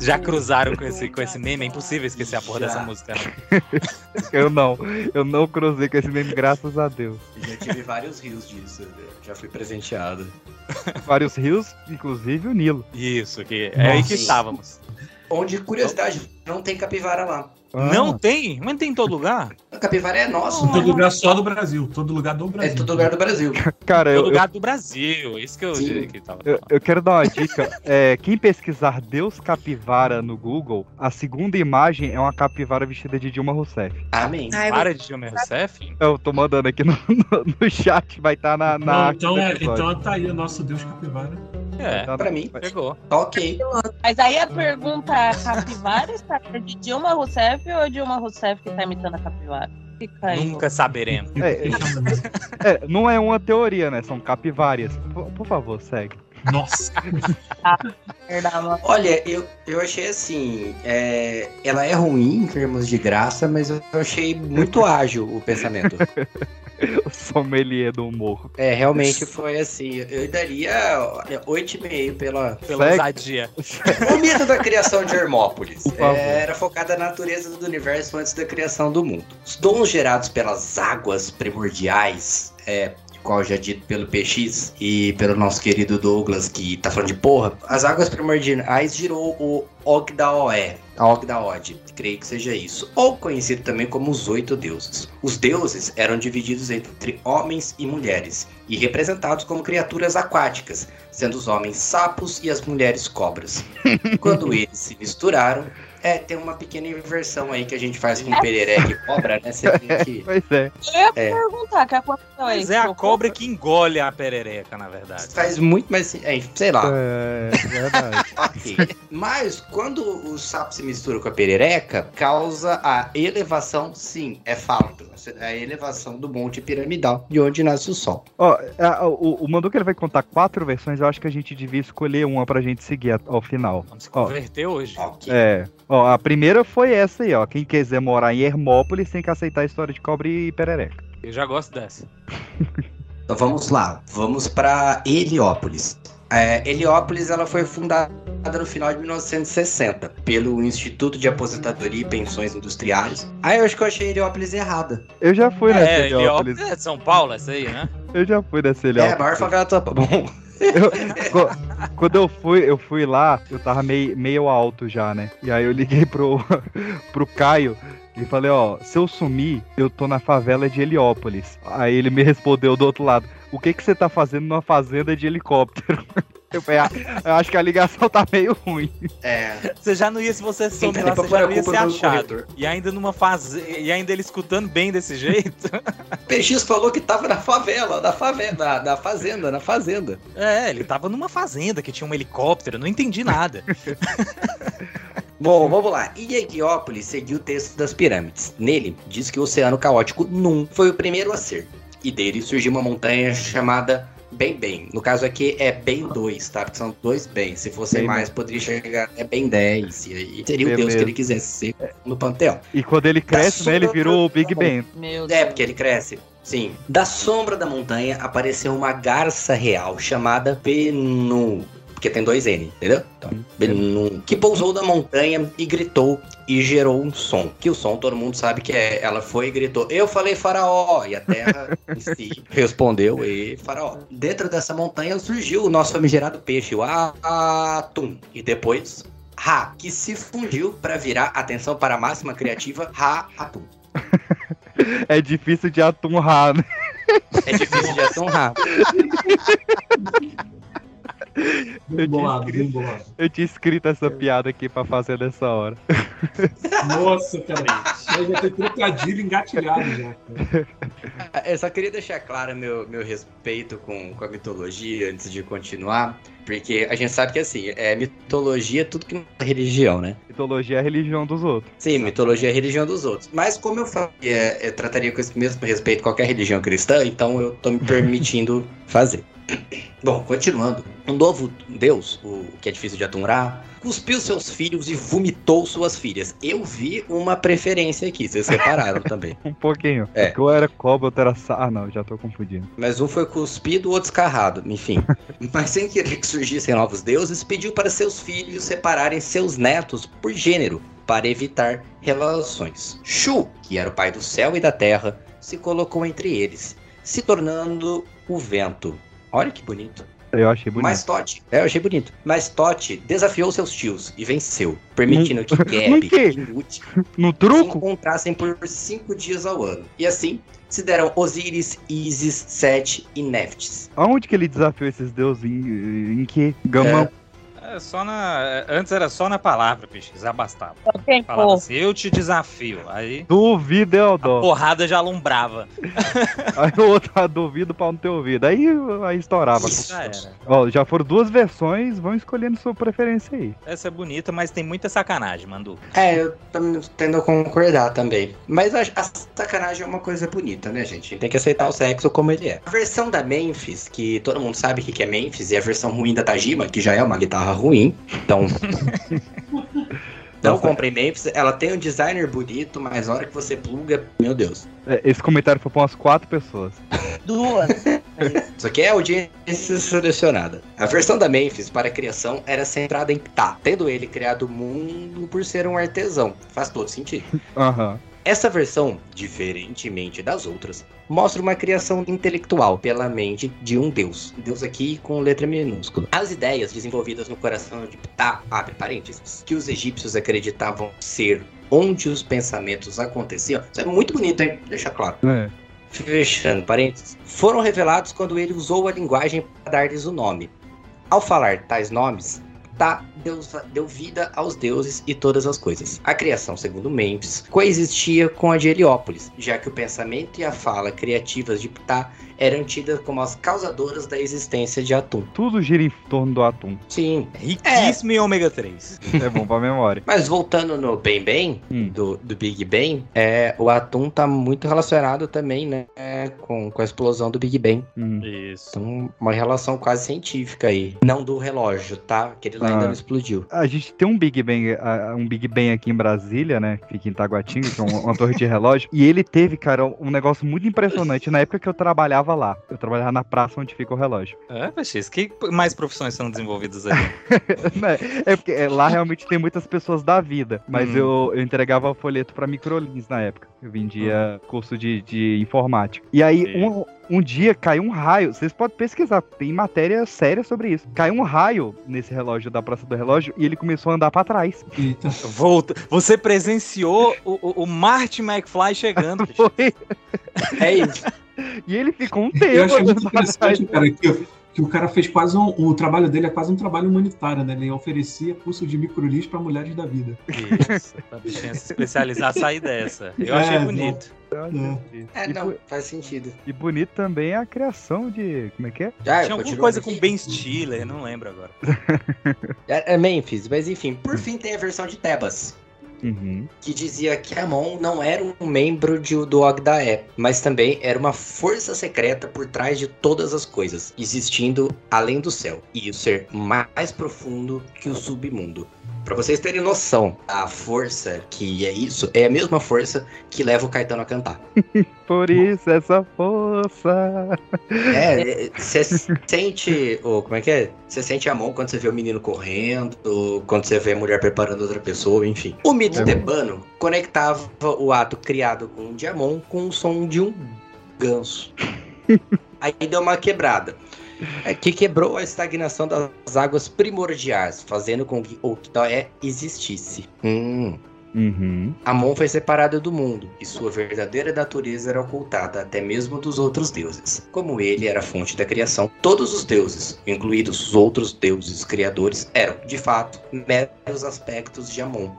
Speaker 2: Já cruzaram com esse, com esse meme? É impossível esquecer a porra
Speaker 5: Já.
Speaker 2: dessa música. né?
Speaker 1: Eu não. Eu não cruzei com esse meme, graças a Deus.
Speaker 5: Já tive vários rios disso. Já fui presenteado.
Speaker 1: Vários rios, inclusive o Nilo.
Speaker 2: Isso, que é aí que
Speaker 5: Nossa.
Speaker 2: estávamos.
Speaker 5: Onde, curiosidade, não tem capivara lá.
Speaker 1: Ah,
Speaker 2: Não tem? Mas tem em todo lugar?
Speaker 5: A capivara é nosso.
Speaker 4: Todo lugar só do Brasil. Todo lugar do
Speaker 5: É
Speaker 4: Brasil.
Speaker 5: todo lugar do Brasil.
Speaker 1: Cara, eu,
Speaker 2: todo
Speaker 1: eu,
Speaker 2: lugar do Brasil. Isso que eu,
Speaker 5: Sim.
Speaker 2: que tava
Speaker 1: eu,
Speaker 2: falando.
Speaker 1: eu quero dar uma dica. É, quem pesquisar Deus Capivara no Google, a segunda imagem é uma capivara vestida de Dilma Rousseff.
Speaker 5: Amém.
Speaker 8: Ai,
Speaker 2: Para de Dilma Rousseff?
Speaker 1: Eu tô mandando aqui no, no, no chat, vai estar na, na
Speaker 4: Não, então, é, então tá aí o nosso Deus capivara.
Speaker 2: É,
Speaker 1: Tá
Speaker 5: Pra mim,
Speaker 2: pegou.
Speaker 5: tá ok.
Speaker 6: Mas aí a pergunta é, a capivara está de Dilma Rousseff ou Dilma Rousseff que tá imitando a capivara? Fica aí.
Speaker 2: Nunca saberemos.
Speaker 1: É, é, não é uma teoria, né? São capivárias. Por, por favor, segue.
Speaker 4: Nossa.
Speaker 6: Mano.
Speaker 5: Olha, eu, eu achei assim. é, ela é ruim em termos de graça, mas eu achei muito ágil o pensamento.
Speaker 1: O sommelier do humor.
Speaker 5: É, realmente foi assim. Eu daria olha, 8,5 pela.
Speaker 2: Pela
Speaker 1: Segue.
Speaker 2: ousadia.
Speaker 5: O mito da criação de Hermópolis é, era focada na natureza do universo antes da criação do mundo. Os dons gerados pelas águas primordiais, é, qual já dito pelo PX e pelo nosso querido Douglas, que tá falando de porra, as águas primordiais girou o Ogdaoé, a Ogdaod, creio que seja isso, ou conhecido também como os oito deuses. Os deuses eram divididos entre homens e mulheres, e representados como criaturas aquáticas, sendo os homens sapos e as mulheres cobras. Quando eles se misturaram, é, tem uma pequena inversão aí que a gente faz com perereca e cobra, né? Você tem que...
Speaker 1: Pois é.
Speaker 6: Eu ia
Speaker 5: É.
Speaker 6: perguntar, que aconteceu aí?
Speaker 2: Mas é a cobra que engole a perereca, na verdade.
Speaker 5: Faz muito mais... É, sei lá.
Speaker 1: É, verdade.
Speaker 5: Ok. Mas quando o sapo se mistura com a perereca, causa a elevação, sim, é fato. A elevação do monte piramidal, de onde nasce o sol.
Speaker 1: Ó, a- o, o Manduca ele vai contar quatro versões, eu acho que a gente devia escolher uma pra gente seguir a- ao final.
Speaker 2: Vamos se converter hoje.
Speaker 5: Ok.
Speaker 1: É. Ó, a primeira foi essa aí, ó. Quem quiser morar em Hermópolis tem que aceitar a história de cobre e perereca.
Speaker 2: Eu já gosto dessa.
Speaker 5: Então vamos lá, vamos para Heliópolis. É, Heliópolis ela foi fundada no final de 1960 pelo Instituto de Aposentadoria e Pensões Industriais. Aí eu acho que eu achei Heliópolis errada.
Speaker 1: Eu já fui nessa
Speaker 2: É,
Speaker 1: Heliópolis.
Speaker 2: Heliópolis é de São Paulo, essa aí, né?
Speaker 1: Eu já fui nessa
Speaker 5: É, a
Speaker 1: Heliópolis.
Speaker 5: maior favela do Bom,
Speaker 1: Eu- quando eu fui, eu fui lá, eu tava meio, meio alto já, né? E aí eu liguei pro, pro Caio e falei, ó, se eu sumir, eu tô na favela de Heliópolis. Aí ele me respondeu do outro lado, o que que você tá fazendo numa fazenda de helicóptero? Eu falei, ah, eu acho que a ligação tá meio ruim.
Speaker 5: é,
Speaker 2: Você já não ia, se você some
Speaker 5: Quem
Speaker 2: lá, você já não ia ser
Speaker 5: do
Speaker 2: achado. E ainda numa fase... E ainda ele escutando bem desse jeito.
Speaker 5: PX falou que tava na favela, na favela, na, na fazenda, na fazenda.
Speaker 2: É, ele tava numa fazenda que tinha um helicóptero, eu não entendi nada.
Speaker 5: Bom, vamos lá. E Heliópolis seguiu o texto das pirâmides. Nele, diz que o Oceano Caótico Num foi o primeiro a ser. E dele surgiu uma montanha chamada Bem Bem. No caso aqui é Bem 2, tá? Porque são dois bem. Se fosse
Speaker 1: Bem
Speaker 5: mais, poderia chegar até Bem 10. E aí seria o Deus que ele quisesse ser no panteão.
Speaker 1: E quando ele cresce, né, ele virou o Big Ben.
Speaker 6: Meu
Speaker 5: É, porque ele cresce. Sim. Da sombra da montanha apareceu uma garça real chamada Benu. Porque tem dois N, entendeu? Então, Benu. Que pousou na montanha e gritou e gerou um som. Que o som todo mundo sabe que é. Ela foi e gritou: Eu falei faraó. E a terra em si respondeu: E faraó. Dentro dessa montanha surgiu o nosso famigerado peixe, o atum. E depois. Ra, que se fundiu para virar, atenção para a máxima criativa, Ra-Atum.
Speaker 1: É difícil de atum rar, né?
Speaker 5: É difícil de atum Ra.
Speaker 4: Bem bolado, bem bolado.
Speaker 1: Eu tinha escrito essa piada aqui pra fazer nessa hora.
Speaker 4: Nossa, peraí. Aí já tem trocadilho engatilhado já. cara.
Speaker 5: Eu só queria deixar claro meu, meu respeito com, com a mitologia antes de continuar, porque a gente sabe que assim, é mitologia é tudo que não é religião, né?
Speaker 1: Mitologia é a religião dos outros.
Speaker 5: Sim, mitologia é a religião dos outros. Mas como eu falei, é, eu trataria com esse mesmo respeito qualquer religião cristã, então eu tô me permitindo fazer. Bom, continuando. Um novo deus, o que é difícil de aturar, cuspiu seus filhos e vomitou suas filhas. Eu vi uma preferência aqui, vocês repararam também.
Speaker 1: Um pouquinho.
Speaker 5: É.
Speaker 1: Porque ou era cobra, outro era sa... Ah, não, já tô confundindo.
Speaker 5: Mas um foi cuspido, o outro escarrado, enfim. Mas sem querer que surgissem novos deuses, pediu para seus filhos separarem seus netos por gênero, para evitar relações. Shu, que era o pai do céu e da terra, se colocou entre eles, se tornando o vento. Olha que bonito.
Speaker 1: Eu achei bonito.
Speaker 5: Mas Tote, é, eu achei bonito. Mas Tote desafiou seus tios e venceu, permitindo que
Speaker 1: No
Speaker 5: Geb
Speaker 1: quê?
Speaker 5: e Nut
Speaker 1: No
Speaker 5: se
Speaker 1: truco?
Speaker 5: encontrassem por cinco dias ao ano. E assim se deram Osíris, Isis, Sete e Neftis.
Speaker 1: Aonde que ele desafiou esses deuses? Em, em que? Gamão?
Speaker 2: É só na. Antes era só na palavra, bicho. Já bastava.
Speaker 6: Só quem
Speaker 2: Falava
Speaker 6: for.
Speaker 2: assim, eu te desafio. Aí
Speaker 1: Duvido, é o
Speaker 2: a
Speaker 1: dó.
Speaker 2: porrada já alumbrava.
Speaker 1: Aí o outro ah, duvido pra não ter ouvido. Aí, aí estourava.
Speaker 2: Já era.
Speaker 1: Ó, já foram duas versões, vão escolhendo sua preferência aí.
Speaker 2: Essa é bonita, mas tem muita sacanagem, Mandu.
Speaker 5: É, eu também tendo a concordar também. Mas a, a sacanagem é uma coisa bonita, né, gente? Tem que aceitar o sexo como ele é. A versão da Memphis, que todo mundo sabe o que que é Memphis, e a versão ruim da Tajima, que já é uma guitarra ruim. Então. Não comprei Memphis, ela tem um designer bonito, mas a hora que você pluga, meu Deus.
Speaker 1: É, Esse comentário foi pra umas quatro pessoas.
Speaker 6: Duas.
Speaker 5: Isso aqui é audiência selecionada. A versão da Memphis para a criação era centrada em Ptah, tendo ele criado o mundo por ser um artesão. Faz todo sentido.
Speaker 1: Aham.
Speaker 5: Essa versão, diferentemente das outras, mostra uma criação intelectual pela mente de um deus. Deus aqui com letra minúscula. As ideias desenvolvidas no coração de Ptah, abre parênteses, que os egípcios acreditavam ser onde os pensamentos aconteciam. Isso é muito bonito, hein? Deixa claro.
Speaker 1: É.
Speaker 5: Fechando parênteses, foram revelados quando ele usou a linguagem para dar-lhes o nome. Ao falar tais nomes, Ptah deu, deu vida aos deuses e todas as coisas. A criação, segundo Memphis, coexistia com a de Heliópolis, já que o pensamento e a fala criativas de Ptah eram tidas como as causadoras da existência de Atum.
Speaker 1: Tudo gira em torno do atum.
Speaker 5: Sim.
Speaker 2: Riquíssimo em ômega 3.
Speaker 1: É bom pra memória.
Speaker 5: Mas voltando no Bem Bem,
Speaker 1: Hum.
Speaker 5: do, do Big Bang, é, o Atum tá muito relacionado também, né, com, com a explosão do Big Bang.
Speaker 1: Hum.
Speaker 2: Isso.
Speaker 5: Então, uma relação quase científica aí. Não do relógio, tá? Aquele lá ainda
Speaker 1: Ah.
Speaker 5: não explodiu.
Speaker 1: A gente tem um Big Bang, um Big Bang aqui em Brasília, né? que Fica em Taguatinga, que é um- uma torre de relógio. E ele teve, cara, um negócio muito impressionante na época que eu trabalhava lá. Eu trabalhava na praça onde fica o relógio.
Speaker 2: É, Peixes, que mais profissões são desenvolvidas ali?
Speaker 1: Né? é porque é, lá realmente tem muitas pessoas da vida. Mas
Speaker 2: Hum.
Speaker 1: eu, eu entregava folheto pra microlins na época. Eu vendia curso de, de informática. E aí, um, um dia caiu um raio. Vocês podem pesquisar, tem matéria séria sobre isso. Caiu um raio nesse relógio da Praça do Relógio e ele começou a andar pra trás.
Speaker 4: Eita.
Speaker 2: Volta. Você presenciou o, o, o Marty McFly chegando.
Speaker 1: Foi.
Speaker 5: É isso.
Speaker 1: E ele ficou um
Speaker 4: Eu
Speaker 1: tempo
Speaker 4: achei muito interessante, cara, que, que o cara fez quase um. O trabalho dele é quase um trabalho humanitário, né? Ele oferecia curso de microlis para mulheres da vida.
Speaker 2: Isso. Pra bichinha se especializar, sair dessa. Eu achei
Speaker 4: É,
Speaker 2: bonito.
Speaker 5: É,
Speaker 1: E
Speaker 5: não,
Speaker 1: bo-
Speaker 5: faz sentido.
Speaker 1: E bonito também é a criação de. Como é que é?
Speaker 5: Já,
Speaker 2: Tinha alguma coisa com Ben Stiller, não lembro agora.
Speaker 5: É, é Memphis, mas enfim. Por fim, tem a versão de Tebas.
Speaker 1: Uhum.
Speaker 5: que dizia que Amon não era um membro de, do Ogdaé, mas também era uma força secreta por trás de todas as coisas, existindo além do céu, e o ser mais profundo que o submundo. Pra vocês terem noção, a força que é isso é a mesma força que leva o Caetano a cantar.
Speaker 1: Por isso, essa força.
Speaker 5: É, você sente. Ou como é que é? Você sente a mão quando você vê o menino correndo, ou quando você vê a mulher preparando outra pessoa, enfim. O mito
Speaker 1: É.
Speaker 5: tebano conectava o ato criado com o Diamon com o som de um ganso. Aí deu uma quebrada. É, que quebrou a estagnação das águas primordiais, fazendo com que o Kitoé existisse. Hum.
Speaker 1: Uhum.
Speaker 5: Amon foi separado do mundo, e sua verdadeira natureza era ocultada até mesmo dos outros deuses. Como ele era a fonte da criação, todos os deuses, incluídos os outros deuses criadores, eram, de fato, meros aspectos de Amon.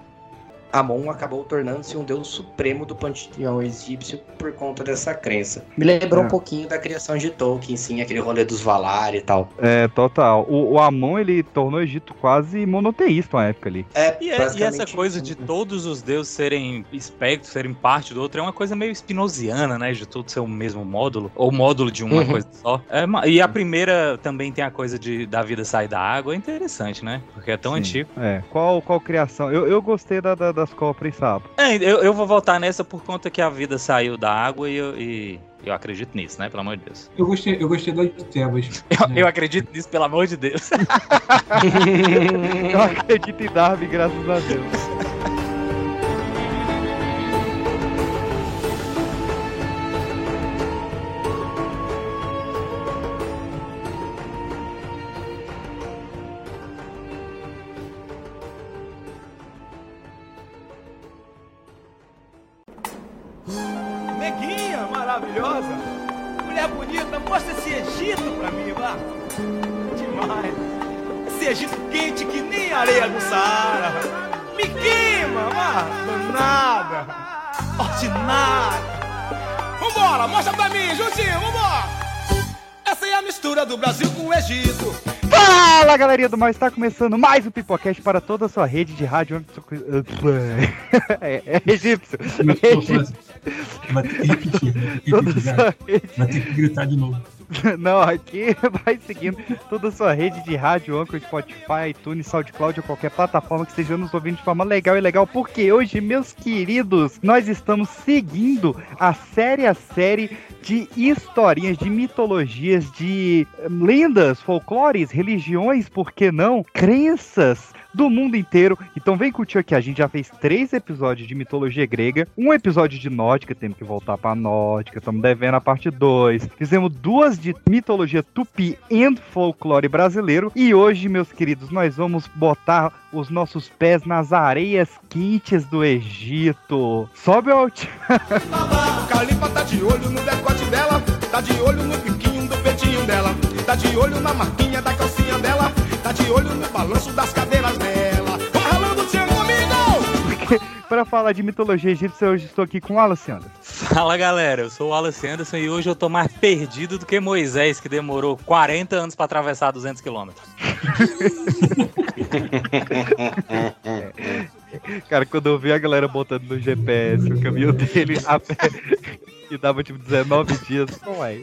Speaker 5: Amon acabou tornando-se um deus supremo do panteão egípcio por conta dessa crença. Me lembrou
Speaker 1: É.
Speaker 5: um pouquinho da criação de Tolkien, sim, aquele rolê dos Valar e tal.
Speaker 1: É, total. O, o Amon, ele tornou o Egito quase monoteísta uma época ali.
Speaker 5: É,
Speaker 2: E, é- e essa coisa de todos os deuses serem espectros, serem parte do outro, é uma coisa meio spinosiana, né? De tudo ser o mesmo módulo, ou módulo de uma
Speaker 5: Uhum.
Speaker 2: coisa só. É e a primeira também tem a coisa de da vida sair da água, é interessante, né? Porque é tão
Speaker 1: Sim.
Speaker 2: antigo.
Speaker 1: É. Qual, qual criação? Eu, eu gostei da, da- das cobras e sapo.
Speaker 2: É, eu, eu vou voltar nessa por conta que a vida saiu da água e eu, e eu acredito nisso, né? Pelo amor de Deus.
Speaker 4: Eu gostei, eu gostei da de Tebas.
Speaker 2: Eu,
Speaker 4: É.
Speaker 2: eu acredito nisso, pelo amor de Deus.
Speaker 1: Eu acredito em Darwin, graças a Deus.
Speaker 10: mostra esse Egito pra mim, vá. Demais. Esse Egito quente que nem areia do Saara. Me queima, vá. Danada. Ordinária. Vambora, mostra pra mim, juntinho, vambora. Essa é a mistura do Brasil com o Egito.
Speaker 1: Fala, galerinha do mal, está começando mais um Pipocast para toda a sua rede de rádio. É, é egípcio.
Speaker 4: Como Vai ter que repetir, né? Tem que repetir. Vai ter que gritar de novo.
Speaker 1: Não, aqui vai seguindo toda a sua rede de rádio, Anchor, Spotify, iTunes, SoundCloud ou qualquer plataforma que esteja nos ouvindo de forma legal e legal, porque hoje, meus queridos, nós estamos seguindo a série a série de historinhas, de mitologias, de eh, lendas, folclores, religiões, por que não? Crenças do mundo inteiro. Então vem curtir aqui, a gente já fez três episódios de mitologia grega, um episódio de nórdica, temos que voltar pra nórdica, estamos devendo a parte 2. Fizemos duas de mitologia tupi e folclore brasileiro e hoje, meus queridos, nós vamos botar os nossos pés nas areias quentes do Egito. Sobe o alt...
Speaker 10: Calipa tá de olho no decote dela, tá de olho no biquinho do peitinho dela, tá de olho na marquinha da calcinha dela, tá de olho no balanço das cadeiras dela. Ralando, comigo!
Speaker 1: Para falar de mitologia egípcia, hoje estou aqui com o Alessandro.
Speaker 2: Fala galera, eu sou o Wallace Anderson e hoje eu tô mais perdido do que Moisés, que demorou 40 anos pra atravessar 200 quilômetros.
Speaker 1: Cara, quando eu vi a galera botando no GPS o caminho dele a pé, e dava tipo 19 dias, não é?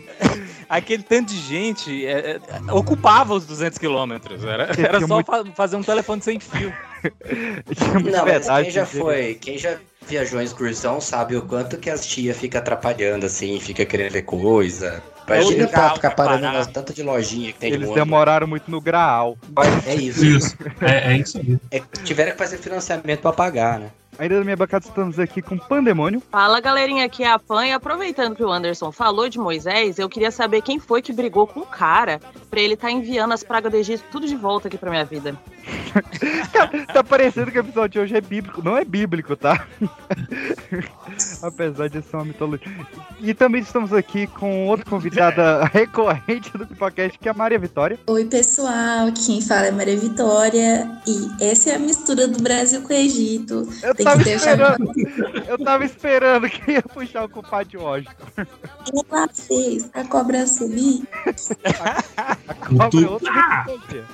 Speaker 2: Aquele tanto de gente é, é, ocupava os 200 quilômetros. Era, era só
Speaker 1: muito-
Speaker 2: fa- fazer um telefone sem fio.
Speaker 5: Não, mas
Speaker 1: verdade
Speaker 5: quem já foi, quem já viajou em excursão sabe o quanto que as tia fica atrapalhando, assim, fica querendo ver coisa. Imagina pra
Speaker 2: legal,
Speaker 5: ficar parando
Speaker 2: parar.
Speaker 5: nas tantas de lojinha que tem
Speaker 1: Eles
Speaker 5: mundo.
Speaker 1: demoraram muito no Graal.
Speaker 5: É isso.
Speaker 4: Isso. É, é isso aí.
Speaker 5: É, tiveram que fazer financiamento pra pagar, né?
Speaker 1: Ainda na minha bancada estamos aqui com Pandemônio.
Speaker 6: Fala galerinha, aqui é a Pan e aproveitando que o Anderson falou de Moisés, eu queria saber quem foi que brigou com o cara pra ele estar enviando as pragas do Egito tudo de volta aqui pra minha vida.
Speaker 1: Tá parecendo que o episódio de hoje é bíblico. Não é bíblico, tá? Apesar de ser uma mitologia. E também estamos aqui com outra convidada recorrente do Pipocast, que é a Maria Vitória.
Speaker 11: Oi, pessoal, quem fala é Maria Vitória e essa é a mistura do Brasil com o Egito.
Speaker 1: Eu
Speaker 11: Tem
Speaker 1: tava
Speaker 11: que ter
Speaker 1: esperando. Eu tava esperando que ia puxar o culpado de Washington.
Speaker 11: Ela fez a cobra subir.
Speaker 1: Cobra é outra mitologia.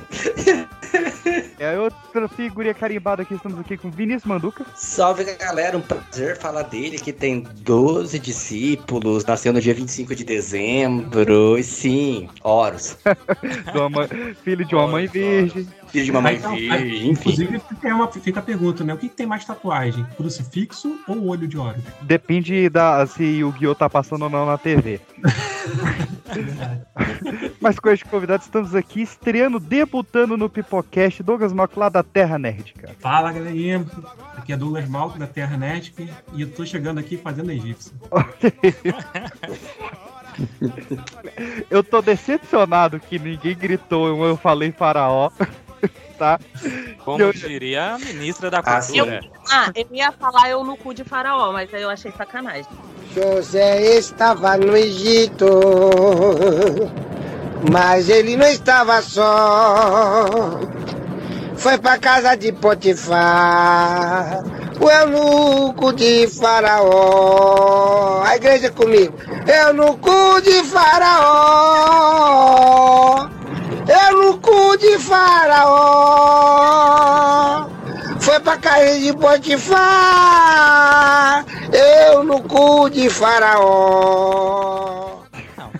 Speaker 1: É outra figurinha carimbada aqui. Estamos aqui com Vinícius Manduca.
Speaker 5: Salve galera, um prazer falar dele que tem 12 discípulos, nasceu no dia 25 de dezembro, e sim, Horus,
Speaker 1: filho de uma mãe virgem.
Speaker 5: filho de uma mãe virgem, enfim.
Speaker 4: Inclusive, fica, uma, fica a pergunta, né? O que, que tem mais tatuagem? Crucifixo ou olho de ouro?
Speaker 1: Depende da se o Guiô tá passando ou não na TV. Mas com este convidado, estamos aqui estreando, debutando no Pipocast, Douglas Malco lá da Terra Nerd, cara.
Speaker 4: Fala, galerinha. Aqui é Douglas Malco, da Terra Nerd, e eu tô chegando aqui fazendo egípcio.
Speaker 1: Eu tô decepcionado que ninguém gritou, eu falei faraó, tá?
Speaker 2: Como
Speaker 1: Eu-
Speaker 2: diria a ministra da
Speaker 5: Ah,
Speaker 2: Cultura.
Speaker 6: Ah, eu ia falar eu no cu de faraó, mas aí eu achei sacanagem.
Speaker 12: José estava no Egito, mas ele não estava só. Foi pra casa de Potifar, o eunuco de faraó. A igreja comigo. Eunuco de faraó. Eunuco de faraó. Foi pra casa de Potifar. Eunuco de faraó.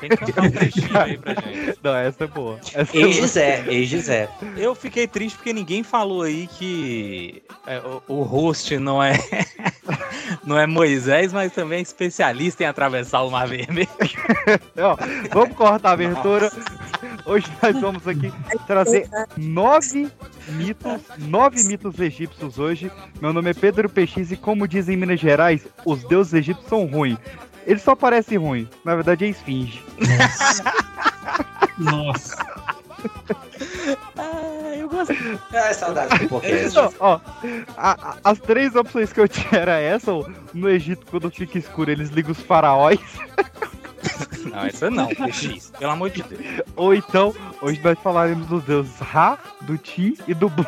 Speaker 2: Que cantar um trechinho aí pra gente.
Speaker 1: Não, essa é boa. Essa é
Speaker 5: Ei,
Speaker 1: boa.
Speaker 5: Gisé, ei, Gisé.
Speaker 2: Eu fiquei triste porque ninguém falou aí que é, o, o host não é não é Moisés, mas também é especialista em atravessar o Mar Vermelho.
Speaker 1: Vamos cortar a abertura. Hoje nós vamos aqui trazer nove mitos, nove mitos egípcios hoje. Meu nome é Pedro PX e como dizem em Minas Gerais, os deuses egípcios são ruins. Eles só parecem ruins, na verdade é esfinge.
Speaker 4: Nossa.
Speaker 2: Ah, eu gosto.
Speaker 5: Ah, saudade do podcast.
Speaker 1: Então, ó, a- a- as três opções que eu tinha era essa, ou no Egito, quando fica escuro, eles ligam os faraós,
Speaker 2: Não, essa não, PX, pelo amor de Deus.
Speaker 1: ou então, hoje nós falaremos dos deuses Ra, do Tim e do Bum.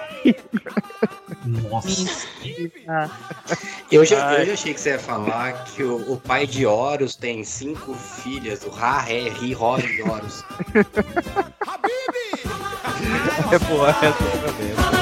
Speaker 4: Nossa.
Speaker 5: Eu já, eu já achei que você ia falar que o, o pai de Horus tem cinco filhas, o Ra, Ré, Ri, Ró e Horus.
Speaker 1: É boa essa também.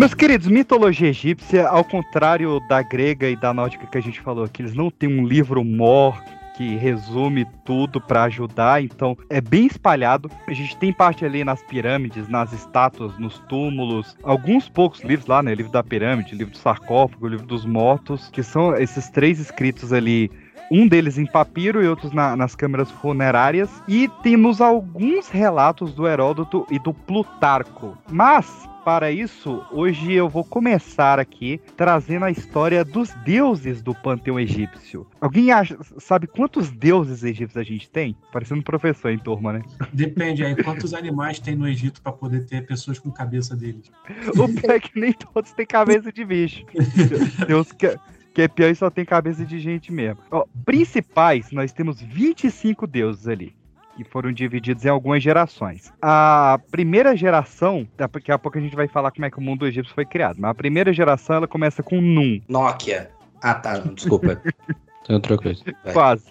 Speaker 1: Meus queridos, mitologia egípcia, ao contrário da grega e da nórdica que a gente falou aqui, eles não têm um livro mor que resume tudo pra ajudar, então é bem espalhado. A gente tem parte ali nas pirâmides, nas estátuas, nos túmulos, alguns poucos livros lá, né? Livro da pirâmide, livro do sarcófago, livro dos mortos, que são esses três escritos ali um deles em papiro e outros na- nas câmeras funerárias. E temos alguns relatos do Heródoto e do Plutarco. Mas, para isso, hoje eu vou começar aqui trazendo a história dos deuses do panteão egípcio. Alguém acha, sabe quantos deuses egípcios a gente tem? Parecendo um professor em turma, né?
Speaker 4: Depende aí, quantos animais tem no Egito pra poder ter pessoas com cabeça deles?
Speaker 1: O pior é que nem todos têm cabeça de bicho. Deus que, que é pior e só tem cabeça de gente mesmo. Ó, principais, nós temos 25 deuses ali. Que foram divididos em algumas gerações. A primeira geração, daqui a pouco a gente vai falar como é que o mundo egípcio foi criado. Mas a primeira geração ela começa com Num,
Speaker 5: Nokia. Ah, tá, desculpa. Tem outra coisa. Vai.
Speaker 1: quase.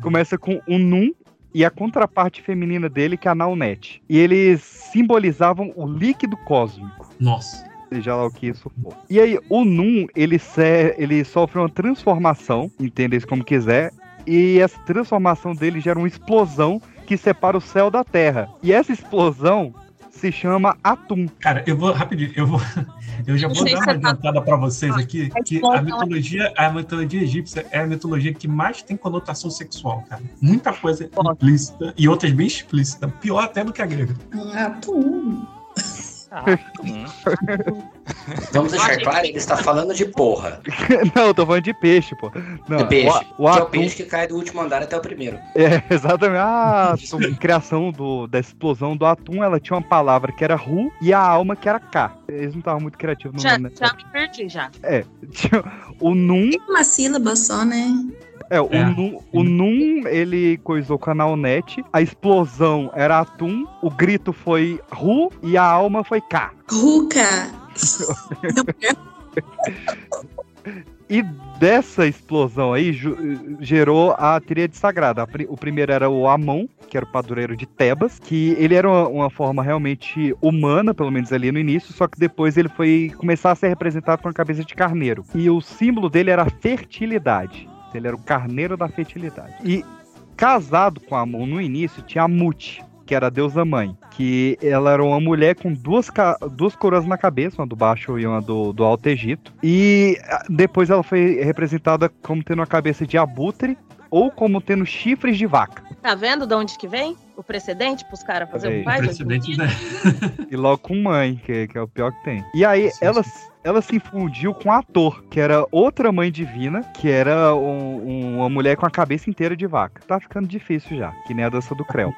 Speaker 1: começa com o Num e a contraparte feminina dele, que é a Naunet. E eles simbolizavam o líquido cósmico.
Speaker 4: Nossa.
Speaker 1: seja lá o que isso for. E aí, o Num, ele, se- ele sofre uma transformação, entenda isso como quiser, e essa transformação dele gera uma explosão que separa o céu da terra. E essa explosão se chama Atum.
Speaker 4: Cara, eu vou rapidinho, eu vou, eu já vou dar uma
Speaker 6: tá-
Speaker 4: adiantada pra vocês aqui,
Speaker 6: A
Speaker 4: que a
Speaker 6: explosão.
Speaker 4: mitologia, a mitologia egípcia é a mitologia que mais tem conotação sexual, cara. Muita coisa implícita e outras bem explícita, pior até do que a grega.
Speaker 11: Um atum.
Speaker 2: Ah, hum.
Speaker 5: Vamos deixar claro, ele está falando de porra.
Speaker 1: Não, eu tô falando de peixe, pô. Não,
Speaker 5: De peixe.
Speaker 1: O, o
Speaker 5: que é o
Speaker 1: Atum
Speaker 5: peixe que cai do último andar até o primeiro.
Speaker 1: É, exatamente. A atum- criação do, da explosão do atum, ela tinha uma palavra que era Ru e a alma que era K. Eles não estavam muito criativos no
Speaker 6: Já,
Speaker 1: nome, né?
Speaker 6: já me perdi, já.
Speaker 1: É, tinha o Num
Speaker 11: Uma sílaba só, né?
Speaker 1: É, o,
Speaker 4: É.
Speaker 1: Num, o Num, ele coisou com a Naunet, a explosão era Atum, o grito foi Ru e a alma foi K.
Speaker 11: Ruka.
Speaker 1: E dessa explosão aí gerou a tríade sagrada. O primeiro era o Amon, que era o padroeiro de Tebas, que ele era uma, uma forma realmente humana, pelo menos ali no início, só que depois ele foi começar a ser representado com a cabeça de carneiro. E o símbolo dele era a fertilidade. Ele era o carneiro da fertilidade. E casado com Amon no início tinha a que era a deusa mãe, que ela era uma mulher com duas, duas coroas na cabeça, uma do baixo e uma do, do alto Egito. E depois ela foi representada como tendo uma cabeça de abutre ou como tendo chifres de vaca.
Speaker 6: Tá vendo de onde que vem? O precedente pros caras fazer
Speaker 1: Peraí.
Speaker 6: o pai?
Speaker 4: Precedente, né?
Speaker 1: E logo com mãe, que, que é o pior que tem. E aí
Speaker 4: Sim,
Speaker 1: ela, ela se infundiu com ator, que era outra mãe divina, que era um- um- uma mulher com a cabeça inteira de vaca. Tá ficando difícil já, que nem a dança do Creu.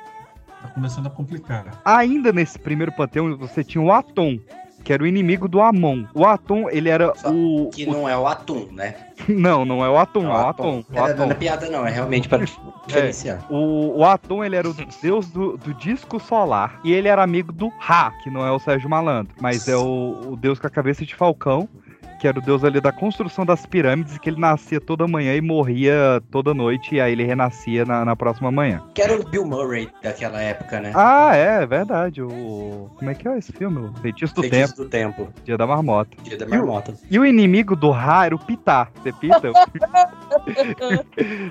Speaker 4: Tá começando a complicar.
Speaker 1: Ainda nesse primeiro panteão, você tinha o Atom, que era o inimigo do Amon. O Atom, ele era o.
Speaker 5: Que
Speaker 1: o-
Speaker 5: não é o atum, né?
Speaker 1: Não, não é o Atom, é o Atom. O
Speaker 5: Não é,
Speaker 1: Atom.
Speaker 5: não é piada, não, é realmente para diferenciar.
Speaker 1: O, o Atom, ele era o deus do, do disco solar. E ele era amigo do Ra, que não é o Sérgio Malandro, mas é o, o deus com a cabeça de falcão, que era o deus ali da construção das pirâmides, que ele nascia toda manhã e morria toda noite, e aí ele renascia na, na próxima manhã.
Speaker 5: Que era o Bill Murray daquela época, né?
Speaker 1: Ah, é, é verdade. O. Como é que é esse filme? O Feitiço do
Speaker 5: Feitiço
Speaker 1: Tempo.
Speaker 5: do Tempo.
Speaker 1: Dia da Marmota.
Speaker 5: Dia da
Speaker 1: E o-
Speaker 5: marmota.
Speaker 1: E o inimigo do Ra era o Pitá. Você pita?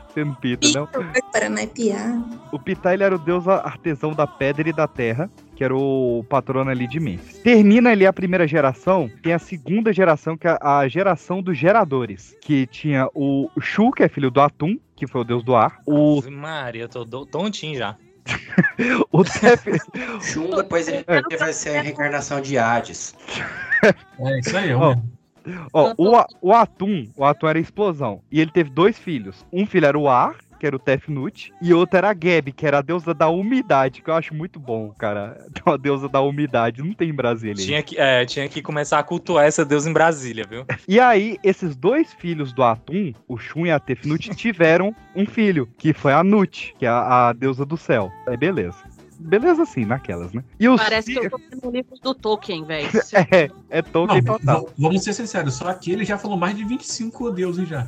Speaker 1: Você não pita, não?
Speaker 11: Para não é piar.
Speaker 1: O Pitá ele era o deus artesão da pedra e da terra, que era o patrono ali de Memphis. Termina ali a primeira geração, tem a segunda geração, que é a geração dos geradores, que tinha o Shu, que é filho do Atum, que foi o deus do ar, o,
Speaker 2: Maria, eu tô tontinho já.
Speaker 1: o Tef,
Speaker 5: Shun, depois ele ele vai ser a reencarnação de Hades.
Speaker 4: É isso aí, é
Speaker 1: Ó, ó, o, o Atum, o Atum era a explosão, e ele teve dois filhos. Um filho era o Ar, que era o Tefnut, e outro era a Geb, que era a deusa da umidade, que eu acho muito bom, cara. A deusa da umidade, não tem em Brasília.
Speaker 2: Tinha que, é, tinha que começar a cultuar essa deusa em Brasília, viu?
Speaker 1: E aí, esses dois filhos do Atum, o Shun e a Tefnut, tiveram um filho, que foi a Nut, que é a, a deusa do céu. Aí, beleza. Beleza, sim, naquelas, né? E os
Speaker 6: Parece que eu tô lendo livros do Tolkien, velho.
Speaker 1: É, é Tolkien
Speaker 4: Não,
Speaker 1: total.
Speaker 4: vamos ser sinceros, só aqui ele já falou mais de 25 deuses já.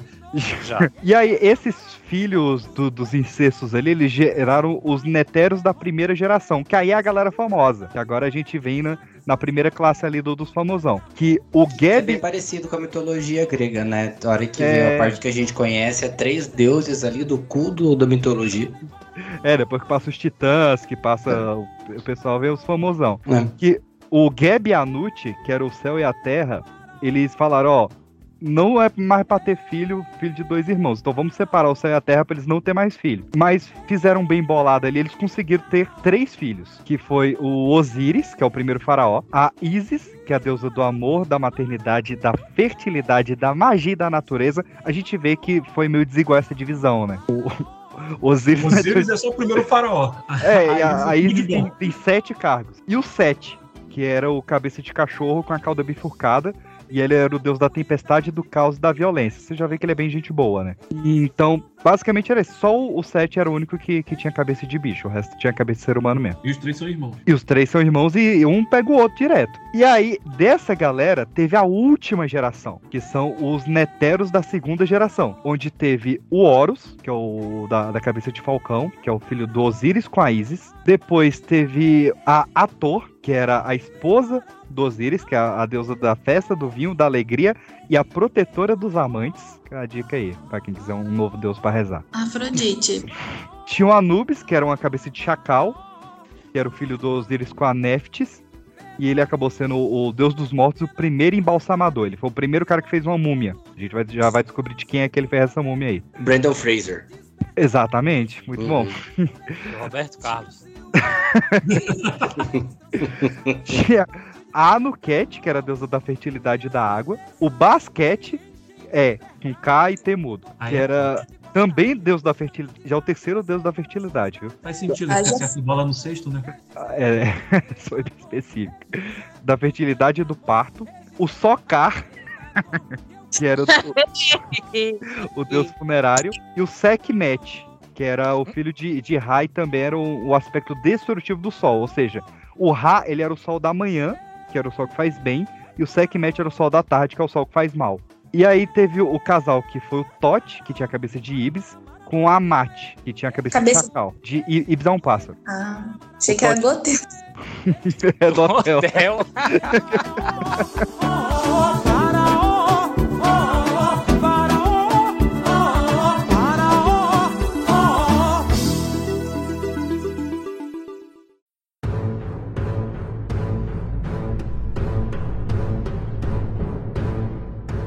Speaker 2: Já.
Speaker 1: E aí, esses filhos do- dos incestos ali, eles geraram os neteros da primeira geração, que aí é a galera famosa. Que agora a gente vem na, na primeira classe ali do, dos famosão. Que o
Speaker 5: É bem
Speaker 1: Geb.
Speaker 5: parecido com a mitologia grega, né? A hora que
Speaker 1: É.
Speaker 5: vem a parte que a gente conhece é três deuses ali do cu do, da mitologia.
Speaker 1: É, depois que passa os titãs, que passa. O, o pessoal vê os famosão.
Speaker 5: É.
Speaker 1: Que o Geb e a Nut, que era o céu e a terra, eles falaram: ó. Não é mais pra ter filho, filho de dois irmãos. Então vamos separar o céu e a terra pra eles não ter mais filho. Mas fizeram bem bolado ali, eles conseguiram ter três filhos. Que foi o Osíris, que é o primeiro faraó. A Isis, que é a deusa do amor, da maternidade, da fertilidade, da magia e da natureza. A gente vê que foi meio desigual essa divisão, né? O Osíris,
Speaker 4: Osíris é só o primeiro faraó.
Speaker 1: é, e a, a
Speaker 4: Isis
Speaker 1: tem, tem sete cargos. E o Sete, que era o cabeça de cachorro com a cauda bifurcada. E ele era o deus da tempestade, do caos e da violência. Você já vê que ele é bem gente boa, né? E, então, basicamente era isso. Só o Sete era o único que, que tinha cabeça de bicho. O resto tinha cabeça de ser humano mesmo.
Speaker 4: E os três são irmãos.
Speaker 1: E os três são irmãos e um pega o outro direto. E aí, dessa galera, teve a última geração, que são os Neteros da segunda geração, onde teve o Horus, que é o da, da cabeça de Falcão, que é o filho do Osíris com a Isis. Depois teve a Ator, que era a esposa do Osíris, que é a, a deusa da festa, do vinho, da alegria e a protetora dos amantes. Que é a dica aí, pra quem quiser um novo deus pra rezar.
Speaker 11: Afrodite.
Speaker 1: Tinha o Anubis, que era uma cabeça de chacal, que era o filho do Osíris com a Neftis. E ele acabou sendo o, o deus dos mortos, o primeiro embalsamador. Ele foi o primeiro cara que fez uma múmia. A gente vai- já vai descobrir de quem é que ele fez essa múmia aí.
Speaker 5: Brandon Fraser.
Speaker 1: Exatamente, muito bom.
Speaker 2: Roberto Carlos.
Speaker 1: Tinha a Anuket, que era a deusa da fertilidade e da água. O Basquete é com K e T mudo,
Speaker 4: Ah,
Speaker 1: que
Speaker 4: é?
Speaker 1: era também deus da fertilidade. Já é o terceiro deus da fertilidade, viu?
Speaker 4: Faz sentido,
Speaker 11: Ah,
Speaker 4: ficar
Speaker 11: já-
Speaker 4: certo bola no sexto, né?
Speaker 1: É, foi bem específico. Da fertilidade e do parto. O Socar, que era o, o deus funerário. E o Sekhmet, que era o filho de, de Ra e também era o, o aspecto destrutivo do sol. Ou seja, o Ra, ele era o sol da manhã, que era o sol que faz bem. E o Sekhmet era o sol da tarde, que é o sol que faz mal. E aí teve o, o casal que foi o Tote, que tinha a cabeça de Ibis, com a Mate, que tinha a cabeça,
Speaker 11: Cabeça-
Speaker 1: de chacal. De I- Ibis é um pássaro.
Speaker 11: Ah, achei que era goteiro.
Speaker 1: é do hotel.
Speaker 2: Hotel.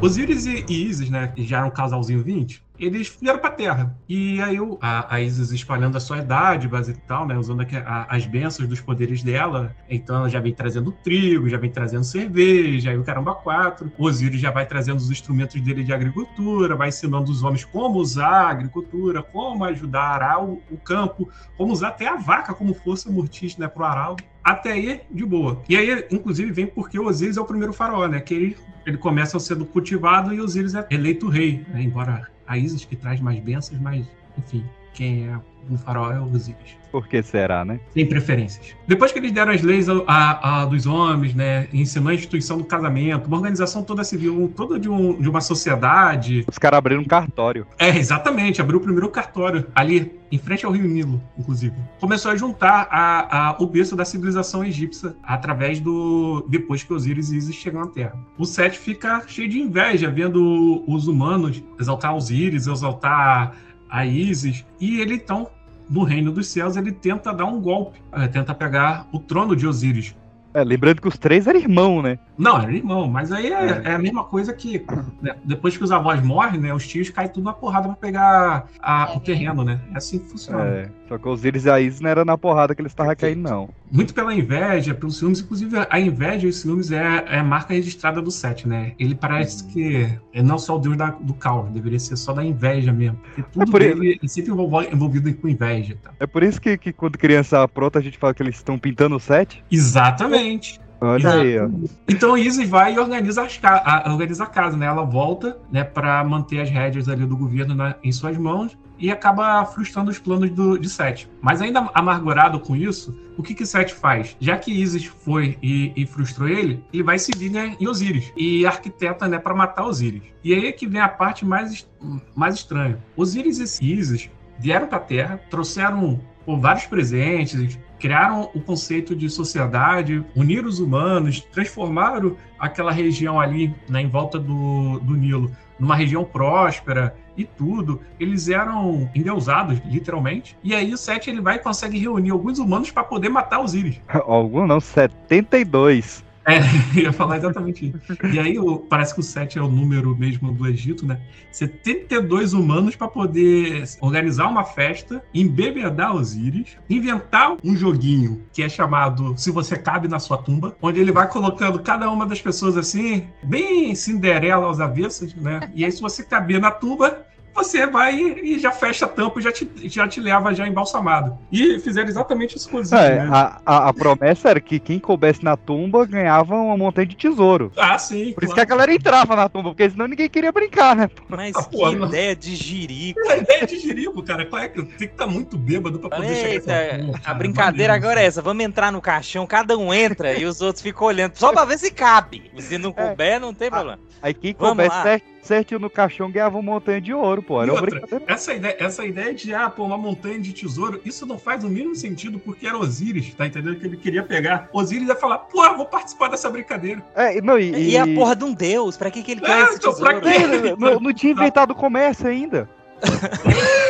Speaker 4: Osíris e Isis, né? que Já era um casalzinho 20. eles vieram pra Terra. E aí a, a Isis espalhando as suas dádivas e tal, né? Usando aqui a- as bênçãos dos poderes dela. Então ela já vem trazendo trigo, já vem trazendo cerveja, aí o caramba quatro. Osíris já vai trazendo os instrumentos dele de agricultura, vai ensinando os homens como usar a agricultura, como ajudar a arar o, o campo, como usar até a vaca como força mortícia, né? Pro aral. Até aí, de boa. E aí, inclusive, vem porque o Osíris é o primeiro faraó, né? Que ele, ele começa sendo cultivado e Osíris é eleito rei, né? Embora a Isis que traz mais bênçãos, mas, enfim, quem é o faraó é o Osíris.
Speaker 1: Por que será, né?
Speaker 4: Tem preferências. Depois que eles deram as leis a- a- a dos homens, né? Ensinou a instituição do casamento, uma organização toda civil, toda de, um- de uma sociedade.
Speaker 1: Os caras abriram um cartório.
Speaker 4: É, exatamente. Abriu o primeiro cartório ali, em frente ao Rio Nilo, inclusive. Começou a juntar a, a- o berço da civilização egípcia através do. depois que Osíris e Isis chegam à Terra. O Sete fica cheio de inveja vendo os humanos exaltar Osíris, exaltar a Isis. E ele então. No reino dos céus, ele tenta dar um golpe, eh, tenta pegar o trono de Osíris.
Speaker 1: É, lembrando que os três eram irmão, né?
Speaker 4: Não, era irmão, mas aí é, é a mesma coisa que né, depois que os avós morrem, né? Os tios caem tudo na porrada pra pegar a- o terreno, né? É assim que funciona.
Speaker 1: É, só que os e Isis não era na porrada que eles estavam caindo, não.
Speaker 4: Muito pela inveja, pelos ciúmes, inclusive a inveja e os ciúmes é, é a marca registrada do Sete, né? Ele parece que é não só o deus da- do caos, deveria ser só da inveja mesmo. Porque tudo
Speaker 1: por
Speaker 4: dele é sempre envolvido com inveja. Tá?
Speaker 1: É por isso que, que quando criança pronta a gente fala que eles estão pintando o set.
Speaker 4: Exatamente.
Speaker 1: Olha
Speaker 4: Exato.
Speaker 1: aí, ó.
Speaker 4: Então Isis vai e organiza, as ca- a, organiza a casa, né? Ela volta, né, para manter as rédeas ali do governo na- em suas mãos e acaba frustrando os planos do, de Sete. Mas ainda amargurado com isso, o que que Sete faz? Já que Isis foi e, e frustrou ele, ele vai seguir né, em Osíris e arquiteta, né, para matar Osíris. E aí é que vem a parte mais, mais estranha. Osíris e Isis vieram para a Terra, trouxeram pô, vários presentes, criaram o conceito de sociedade, uniram os humanos, transformaram aquela região ali né, em volta do, do Nilo numa região próspera e tudo. Eles eram endeusados, literalmente. E aí o Sete ele vai e consegue reunir alguns humanos para poder matar Osíris.
Speaker 1: Algum não, 72.
Speaker 4: É, ia falar exatamente isso. E aí o- parece que o 7 é o número mesmo do Egito, né? 72 humanos para poder organizar uma festa, embebedar Osíris, inventar um joguinho que é chamado Se Você Cabe na Sua Tumba, onde ele vai colocando cada uma das pessoas assim, bem Cinderela aos avessos, né? E aí se você caber na tumba, você vai e já fecha a tampa e já te, já te leva já embalsamado. E fizeram exatamente isso com
Speaker 1: É,
Speaker 4: né?
Speaker 1: a, a, a promessa era que quem coubesse na tumba ganhava uma montanha de tesouro.
Speaker 4: Ah, sim.
Speaker 1: Por isso que a galera entrava na tumba, porque senão ninguém queria brincar, né?
Speaker 2: Mas
Speaker 4: Ah,
Speaker 2: que
Speaker 4: pô, não.
Speaker 2: ideia de jirico.
Speaker 4: É ideia de jirico, cara. Qual é que- Tem que estar muito bêbado pra poder chegar
Speaker 2: Eita,
Speaker 4: nessa porra,
Speaker 2: a brincadeira
Speaker 4: Maneiro.
Speaker 2: agora é essa. Vamos entrar no caixão, cada um entra e os outros ficam olhando. Só pra ver se cabe. Se não couber, não tem problema.
Speaker 1: Aí quem
Speaker 2: Vamos
Speaker 1: coubesse
Speaker 2: lá.
Speaker 1: Cer- certinho no caixão ganhava uma montanha de ouro, pô.
Speaker 4: E
Speaker 1: Era
Speaker 4: outra,
Speaker 1: brincadeira.
Speaker 4: essa ideia, essa ideia de ah, pô, uma montanha de tesouro, isso não faz o mínimo sentido, porque era Osíris, tá entendendo? Que ele queria pegar. Osíris ia falar, pô, eu vou participar dessa brincadeira.
Speaker 1: É, não, e,
Speaker 2: E, a porra de um deus, pra que, que ele quer
Speaker 4: É,
Speaker 2: esse
Speaker 4: então, pra
Speaker 2: tesouro?
Speaker 4: quê?
Speaker 1: não, não tinha inventado o comércio ainda.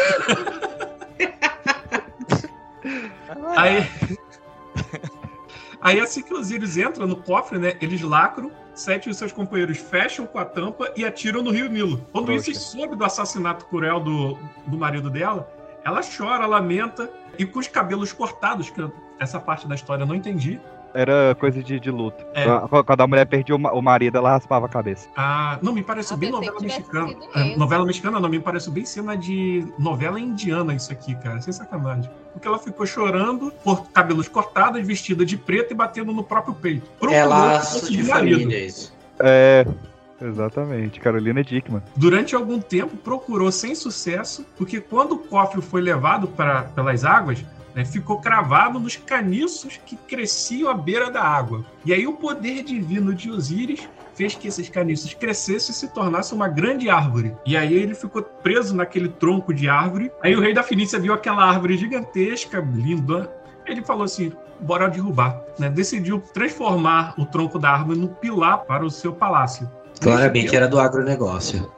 Speaker 4: Aí. Aí assim que Osíris entra no cofre, né? Eles lacram, Sete e seus companheiros fecham com a tampa e atiram no Rio Nilo. Quando
Speaker 1: Poxa.
Speaker 4: Isis soube do assassinato cruel do, do marido dela, ela chora, lamenta e com os cabelos cortados, que essa parte da história eu não entendi.
Speaker 1: Era coisa de, de luto.
Speaker 4: É.
Speaker 1: Quando a mulher perdia o ma- o marido, ela raspava a cabeça.
Speaker 4: Ah, não, me parece bem novela mexicana. É, novela mexicana não, me parece bem cena de novela indiana isso aqui, cara. Sem sacanagem. Porque ela ficou chorando, por cabelos cortados, vestida de preto e batendo no próprio peito. Procurou
Speaker 5: É laço de
Speaker 4: marido.
Speaker 5: família, isso.
Speaker 1: É, exatamente. Carolina Dickman.
Speaker 4: Durante algum tempo procurou sem sucesso, porque quando o cofre foi levado pra, pelas águas, né, ficou cravado nos caniços que cresciam à beira da água. E aí o poder divino de Osíris fez que esses caniços crescessem e se tornassem uma grande árvore. E aí ele ficou preso naquele tronco de árvore. Aí o rei da Fenícia viu aquela árvore gigantesca, linda. Ele falou assim: bora derrubar. Né? Decidiu transformar o tronco da árvore num pilar para o seu palácio.
Speaker 5: Claramente era do agronegócio.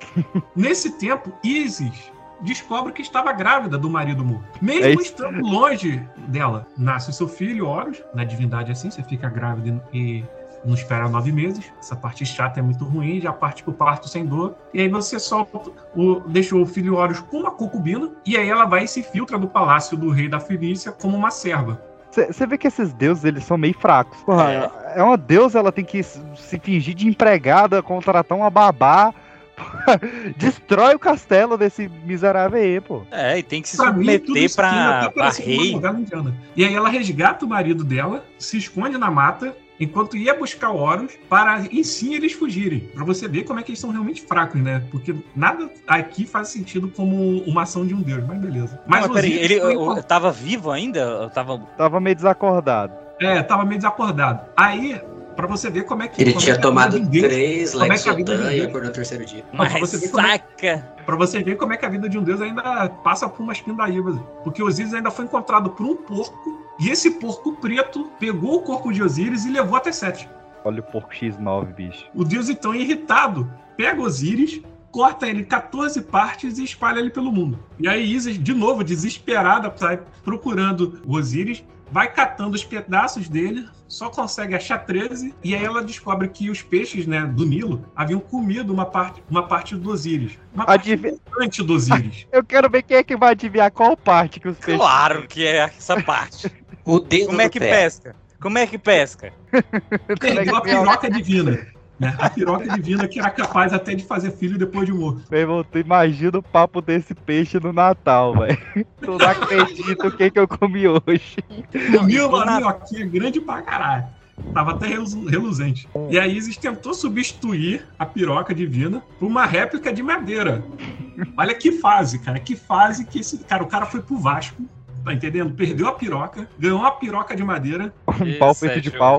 Speaker 4: Nesse tempo, Isis descobre que estava grávida do marido morto. Mesmo
Speaker 1: É
Speaker 4: estando longe dela, nasce o seu filho, Horus, na divindade assim, você fica grávida e não espera nove meses. Essa parte chata é muito ruim, já parte pro parto sem dor. E aí você solta o, deixou o filho Horus com uma concubina, e aí ela vai e se filtra do palácio do rei da Fenícia como uma serva.
Speaker 1: Você vê que esses deuses, eles são meio fracos. Porra, é. é uma deusa, ela tem que se se fingir de empregada, contratar uma babá. Destrói o castelo desse miserável aí, pô.
Speaker 2: É, e tem que se
Speaker 4: Pra mim,
Speaker 2: submeter
Speaker 4: aqui
Speaker 2: pra, pra rei.
Speaker 4: E aí ela resgata o marido dela, se esconde na mata, enquanto ia buscar o Horus, para em sim eles fugirem. Pra você ver como é que eles são realmente fracos, né? Porque nada aqui faz sentido como uma ação de um deus, mas beleza. Mas
Speaker 2: peraí, ele
Speaker 4: foi
Speaker 2: eu- eu tava vivo ainda? Eu tava.
Speaker 1: Tava meio desacordado.
Speaker 4: É, tava meio desacordado. Aí, pra você ver como é que.
Speaker 5: Ele
Speaker 4: é
Speaker 5: tinha
Speaker 4: vida
Speaker 5: tomado
Speaker 4: de um deus-
Speaker 5: três
Speaker 4: como é que a vida de um
Speaker 5: Lexotan e
Speaker 4: deus-
Speaker 5: acordou no terceiro dia.
Speaker 4: Ó, pra você é-
Speaker 2: Saca!
Speaker 4: Pra você ver como é que a vida de um deus ainda passa por umas pindaíbas. Porque Osíris ainda foi encontrado por um porco, e esse porco preto pegou o corpo de Osíris e levou até Sete.
Speaker 1: Olha o porco X9, bicho.
Speaker 4: O deus, então, irritado, pega Osíris, corta ele em 14 partes e espalha ele pelo mundo. E aí Isis, de novo, desesperada, sai procurando Osíris, vai catando os pedaços dele, só consegue achar 13, e aí ela descobre que os peixes né, do Nilo haviam comido uma parte, uma parte do Osíris. Uma parte
Speaker 1: Adiv-
Speaker 4: importante do Osíris.
Speaker 1: Eu quero ver quem é que vai adivinhar qual parte que os peixes.
Speaker 2: Claro que é essa parte.
Speaker 5: O dedo
Speaker 2: Como é que
Speaker 5: pé.
Speaker 2: pesca? Como é que pesca?
Speaker 4: Perdeu a piroca divina. Né? A piroca divina que era capaz até de fazer filho depois de morto.
Speaker 1: Meu irmão, tu imagina o papo desse peixe no Natal, velho. Tu não acredita o que, que eu comi hoje.
Speaker 4: Comiu uma minhoquinha grande pra caralho. Tava até relu- reluzente. E a Isis tentou substituir a piroca divina por uma réplica de madeira. Olha que fase, cara. Que fase que esse. Cara, o cara foi pro Vasco, tá entendendo? Perdeu a piroca, ganhou uma piroca de madeira.
Speaker 1: Um pau feito de pau.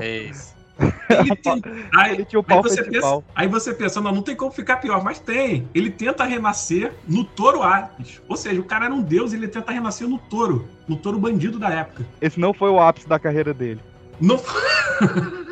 Speaker 4: Ele tem- Aí,
Speaker 1: Ele tinha o
Speaker 4: aí
Speaker 1: pau
Speaker 4: você
Speaker 1: feito de
Speaker 4: pensa, aí você pensa, não, não tem como ficar pior, mas tem. Ele tenta renascer no touro Ares. Ou seja, o cara era um deus e ele tenta renascer no touro. No touro bandido da época.
Speaker 1: Esse não foi o ápice da carreira dele.
Speaker 4: Não foi.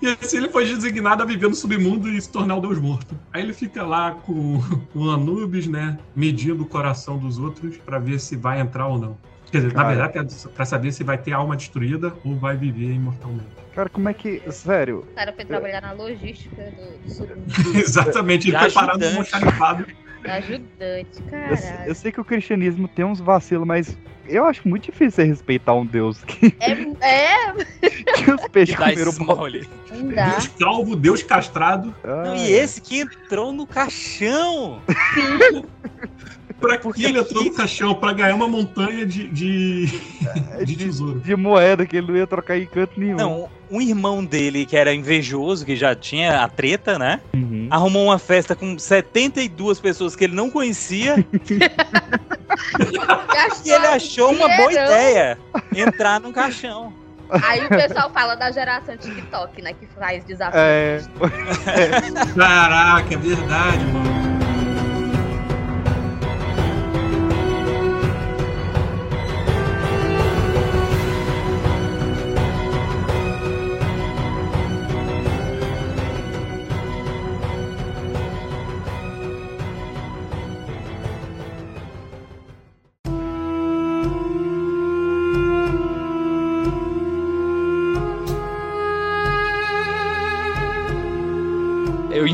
Speaker 4: E assim ele foi designado a viver no submundo e se tornar o Deus morto. Aí ele fica lá com, com Anubis, né? Medindo o coração dos outros pra ver se vai entrar ou não. Quer dizer,
Speaker 1: Cara.
Speaker 4: na verdade, pra saber se vai ter alma destruída ou vai viver imortalmente.
Speaker 1: Cara, como é que. Sério.
Speaker 8: O cara foi trabalhar na logística do, do.
Speaker 4: Exatamente, ele
Speaker 2: E
Speaker 4: preparado
Speaker 2: ajudante.
Speaker 4: um almoxarifado.
Speaker 8: Ajudante,
Speaker 1: Eu,
Speaker 8: caralho.
Speaker 1: eu sei que o cristianismo tem uns vacilos, mas eu acho muito difícil você respeitar um deus que,
Speaker 8: É, é,
Speaker 1: que os peixes
Speaker 2: Dá
Speaker 1: comeram
Speaker 2: mole.
Speaker 8: não.
Speaker 4: Deus calvo, Deus castrado.
Speaker 2: Não,
Speaker 1: Ah,
Speaker 2: e esse que entrou no caixão.
Speaker 4: Pra que ele entrou no caixão? Pra ganhar uma montanha de, de, de tesouro.
Speaker 1: de moeda que ele não ia trocar em canto nenhum.
Speaker 2: Não, um irmão dele que era invejoso, que já tinha a treta, né?
Speaker 1: Uhum.
Speaker 2: Arrumou uma festa com 72 pessoas que ele não conhecia e ele achou uma boa ideia entrar no caixão.
Speaker 8: Aí o pessoal fala da geração TikTok, né? Que faz desafio.
Speaker 1: É,
Speaker 4: Caraca, é verdade, mano.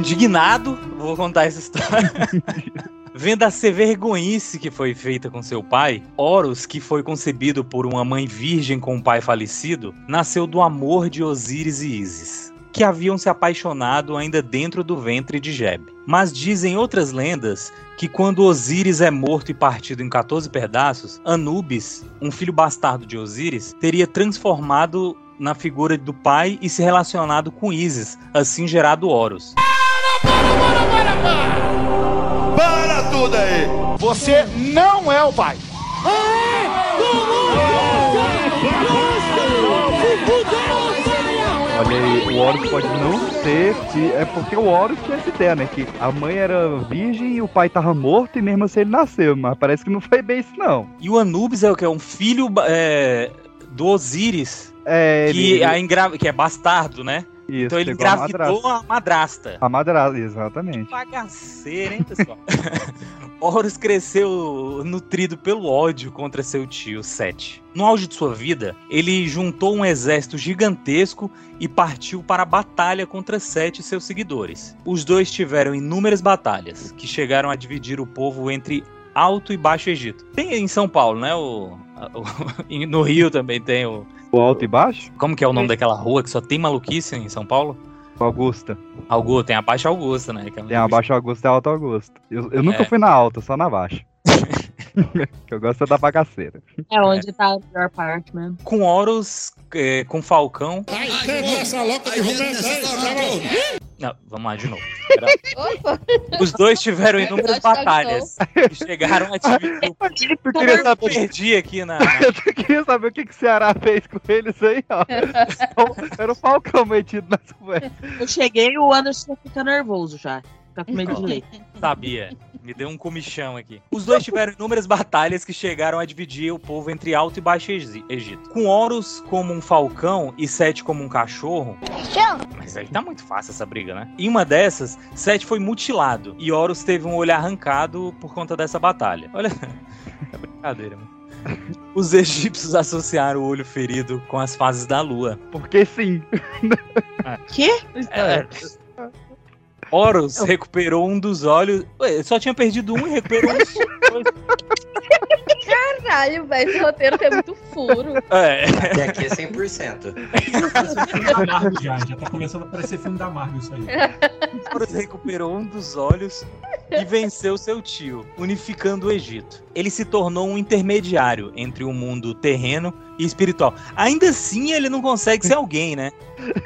Speaker 2: Indignado, vou contar essa história. Vendo a ser vergonhice que foi feita com seu pai, Horus, que foi concebido por uma mãe virgem com um pai falecido, nasceu do amor de Osíris e Ísis, que haviam se apaixonado ainda dentro do ventre de Jeb. Mas dizem outras lendas que quando Osíris é morto e partido em 14 pedaços, Anubis, um filho bastardo de Osíris, teria transformado na figura do pai e se relacionado com Ísis, assim gerado Horus.
Speaker 10: Para tudo aí! Você não é o pai!
Speaker 1: olha aí, o Horus pode não ser. Se, é porque o Horus tinha essa ideia, né? Que a mãe era virgem e o pai tava morto e mesmo assim ele nasceu. Mas parece que não foi bem isso, não.
Speaker 2: E o Anubis é o que? É um filho é, do Osíris,
Speaker 1: É,
Speaker 2: que,
Speaker 1: ele,
Speaker 2: a engra... que é bastardo, né?
Speaker 1: Isso,
Speaker 2: Então ele
Speaker 1: a
Speaker 2: engravidou a madrasta.
Speaker 1: A madrasta, exatamente.
Speaker 2: Bagaceira, hein, pessoal? Horus cresceu nutrido pelo ódio contra seu tio Sete. No auge de sua vida, ele juntou um exército gigantesco e partiu para a batalha contra Sete e seus seguidores. Os dois tiveram inúmeras batalhas, que chegaram a dividir o povo entre Alto e Baixo Egito. Tem em São Paulo, né? O, no Rio também tem o.
Speaker 1: O alto e baixo?
Speaker 2: Como que é o nome daquela rua que só tem maluquice em São Paulo?
Speaker 1: Augusta.
Speaker 2: Augusta, tem a Baixa Augusta, né? que é
Speaker 1: Tem a Baixa Augusta e a Alta Augusta. Eu, eu nunca
Speaker 2: É.
Speaker 1: fui na alta, só na baixa. que eu gosto é da bagaceira.
Speaker 6: É onde tá a pior parte mesmo.
Speaker 2: Com Horus, é, com Falcão. Não, vamos lá de novo. Os dois tiveram inúmeras
Speaker 8: tá
Speaker 2: batalhas e chegaram a dividir Como
Speaker 1: queria
Speaker 2: eu
Speaker 1: saber,
Speaker 2: perdi aqui na.
Speaker 1: tu queria saber o que, que o Ceará fez com eles aí, ó. Era o Falcão metido nessa conversa.
Speaker 6: Eu cheguei e o Anderson fica nervoso já. Fica com medo de ler.
Speaker 2: Sabia. Me deu um comichão aqui. Os dois tiveram inúmeras batalhas que chegaram a dividir o povo entre Alto e Baixo Egi- Egito. Com Horus como um falcão e Sete como um cachorro. Mas aí tá muito fácil essa briga, né? Em uma dessas, Sete foi mutilado e Horus teve um olho arrancado por conta dessa batalha. Olha, é brincadeira, mano. Os egípcios associaram o olho ferido com as fases da lua.
Speaker 1: Porque sim.
Speaker 6: Quê?
Speaker 2: É. Horus recuperou um dos olhos. Ué, só tinha perdido um e recuperou um. dois.
Speaker 8: Caralho, velho, esse roteiro tem muito furo.
Speaker 2: É.
Speaker 5: Até aqui é 100%.
Speaker 4: filme da Marvel já, já tá começando a parecer filme da Marvel isso aí.
Speaker 2: Horus recuperou um dos olhos e venceu seu tio, unificando o Egito. Ele se tornou um intermediário entre o mundo terreno e espiritual. Ainda assim, ele não consegue ser alguém, né?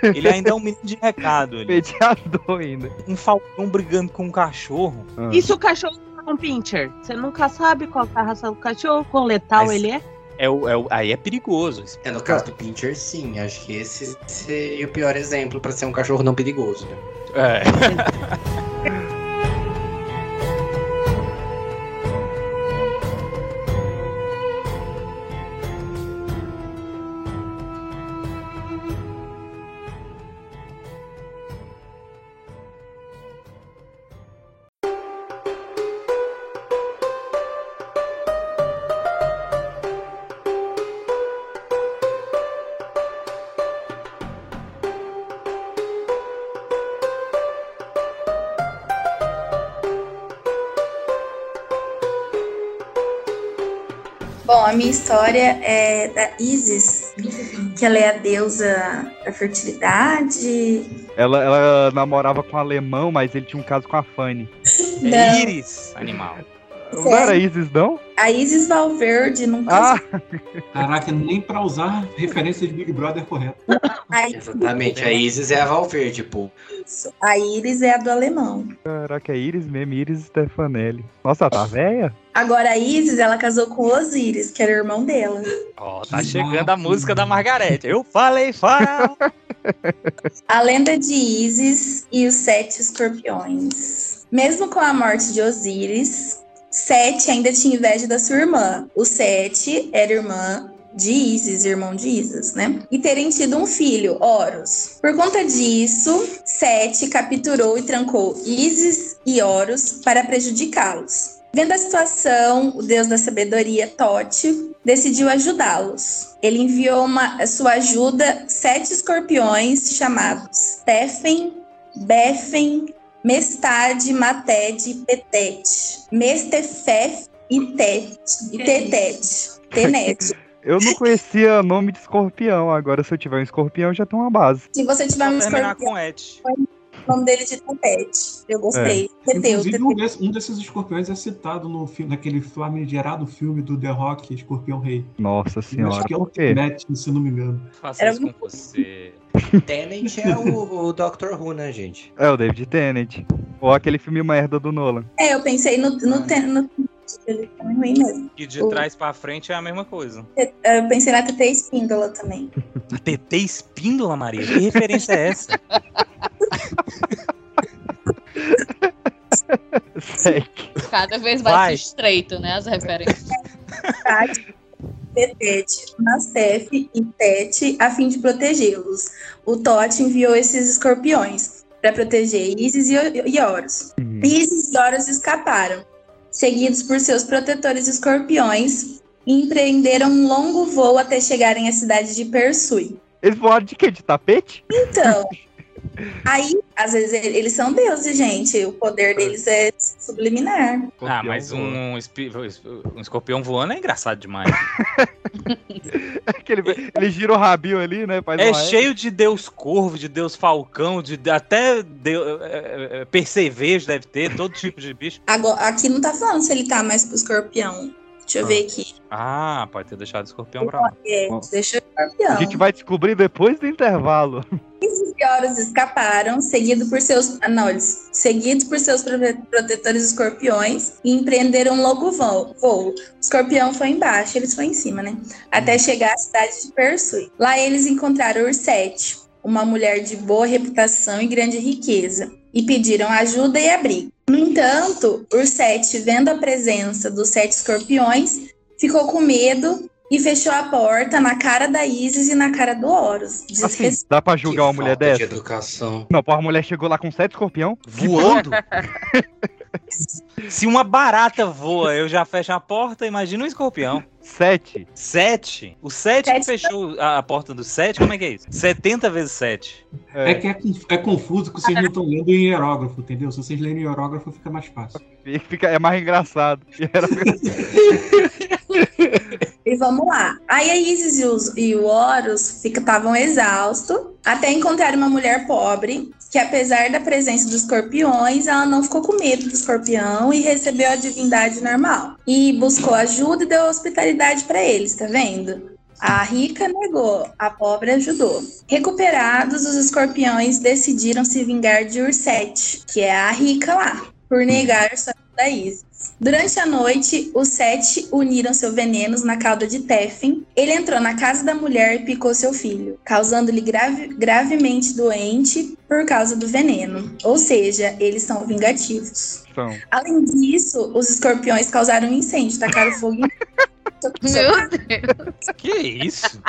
Speaker 2: Ele ainda é um menino de recado. ali.
Speaker 1: Mediador ainda.
Speaker 2: Um falcão brigando com um cachorro.
Speaker 1: Ah.
Speaker 6: E se o cachorro tá com pincher? Você nunca sabe qual é a raça do cachorro, quão letal
Speaker 2: Mas-
Speaker 6: ele é.
Speaker 2: É o, é o- aí é perigoso.
Speaker 5: É, no caso do Pincher, sim. Acho que esse seria o pior exemplo pra ser um cachorro não perigoso. Né?
Speaker 2: É.
Speaker 11: minha história é da Isis, que ela é a deusa da fertilidade.
Speaker 1: Ela, ela namorava com um alemão, mas ele tinha um caso com a Fanny.
Speaker 2: É
Speaker 11: Não.
Speaker 2: íris, animal.
Speaker 1: Não era Isis, não?
Speaker 11: A Isis Valverde nunca.
Speaker 1: Ah,
Speaker 4: Caraca, nem pra usar referência de Big Brother correto.
Speaker 11: A,
Speaker 5: Exatamente. A Isis é a Valverde, pô.
Speaker 11: a Iris é a do alemão.
Speaker 1: caraca, é Iris mesmo, Iris Stefanelli. Nossa, ela tá velha?
Speaker 11: Agora a Isis, ela casou com o Osiris, que era o irmão dela.
Speaker 2: Ó, tá chegando a música da Margarete. Eu falei, fala!
Speaker 11: A lenda de Isis e os sete escorpiões. Mesmo com a morte de Osíris, Sete ainda tinha inveja da sua irmã. O Sete era irmã de Isis, irmão de Isis, né? E terem tido um filho, Horus. Por conta disso, Sete capturou e trancou Isis e Horus para prejudicá-los. Vendo a situação, o deus da sabedoria, Tote, decidiu ajudá-los. Ele enviou uma, sua ajuda sete escorpiões chamados Tefen, Befen, Mestade, Matede Petete. Mestefef e Tete. E Tetete. Tenete.
Speaker 1: Eu não conhecia nome de escorpião, agora se eu tiver um escorpião já tem uma base.
Speaker 11: Se você tiver um
Speaker 2: Terminar
Speaker 11: escorpião,
Speaker 2: com Et.
Speaker 11: o nome dele de Tetete. Eu gostei. Teteu,
Speaker 4: Inclusive,
Speaker 11: Teteu.
Speaker 4: um, desse- um desses escorpiões é citado no filme, naquele famigerado filme do The Rock, Escorpião Rei.
Speaker 1: Nossa
Speaker 4: Eu acho
Speaker 1: senhora,
Speaker 4: que é o? Matt, se não me engano.
Speaker 2: Faça
Speaker 11: Era
Speaker 2: isso com você.
Speaker 5: Tenant é o, o Doctor Who, né, gente?
Speaker 1: É o David Tennant. Ou aquele filme merda do Nolan.
Speaker 11: É, eu pensei no, no, te- no, ele foi ruim mesmo.
Speaker 2: E de
Speaker 11: O-
Speaker 2: trás pra frente é a mesma coisa.
Speaker 11: Eu pensei na TT Espíndola também.
Speaker 2: A TT Espíndola, Maria? Que referência é essa?
Speaker 8: Cada vez mais
Speaker 2: Vai.
Speaker 8: estreito, né? As referências.
Speaker 11: Betete, Nastef e Tete a fim de protegê-los. O Tote enviou esses escorpiões para proteger Isis e Horus. Isis e Horus escaparam, seguidos por seus protetores escorpiões, e empreenderam um longo voo até chegarem à cidade de Persui.
Speaker 1: Eles voaram de quê? De tapete?
Speaker 11: Então, aí, às vezes, eles são deuses, gente. O poder deles é subliminar.
Speaker 2: Ah, mas um, um escorpião voando é engraçado demais.
Speaker 1: Aquele, ele gira o rabinho ali, né? Faz
Speaker 2: É
Speaker 1: uma
Speaker 2: cheio de Deus Corvo, de Deus Falcão, de até Deus, é, é, percevejo deve ter, todo tipo de bicho.
Speaker 11: Agora, aqui não tá falando se ele tá mais pro escorpião. Deixa eu ver aqui.
Speaker 2: Ah, pode ter deixado o escorpião pra lá.
Speaker 11: É, deixa o escorpião.
Speaker 1: A gente vai descobrir depois do intervalo.
Speaker 11: Isis e Horus escaparam, seguido por seus, ah, não, eles, seguidos por seus prote- protetores escorpiões, e empreenderam um longo voo. voo. O escorpião foi embaixo, eles foram em cima, né? Até chegar à cidade de Persui. Lá eles encontraram Ursete, uma mulher de boa reputação e grande riqueza, e pediram ajuda e abrigo. No entanto, Ursete, vendo a presença dos sete escorpiões, ficou com medo e fechou a porta na cara da Isis e na cara do Horus.
Speaker 1: Assim, dá pra julgar uma mulher
Speaker 5: falta
Speaker 1: dessa?
Speaker 5: de educação.
Speaker 1: Não, pô, a mulher chegou lá com sete escorpião.
Speaker 2: Voando? Se uma barata voa, eu já fecho a porta, imagina um escorpião.
Speaker 1: Sete.
Speaker 2: Sete? O sete que fechou a a porta do sete, como é que é isso? 70 vezes sete.
Speaker 4: É, que é, é confuso que vocês não estão lendo em hierógrafo, entendeu? Se vocês lerem em hierógrafo, fica mais fácil.
Speaker 1: Fica, é mais engraçado. E
Speaker 11: E vamos lá. Aí a Isis e, os, e o Horus estavam exaustos até encontrar uma mulher pobre que, apesar da presença dos escorpiões, ela não ficou com medo do escorpião e recebeu a divindade normal. E buscou ajuda e deu hospitalidade para eles, tá vendo? A rica negou, a pobre ajudou. Recuperados, os escorpiões decidiram se vingar de Ursete, que é a rica lá, por negar sua ajuda a Isis. Durante a noite, os sete uniram seus venenos na cauda de Tefin. Ele entrou na casa da mulher e picou seu filho, causando-lhe grave- gravemente doente por causa do veneno. Ou seja, eles são vingativos.
Speaker 1: São.
Speaker 11: Além disso, os escorpiões causaram um incêndio, tacaram fogo em.
Speaker 8: Meu Deus.
Speaker 2: Que isso?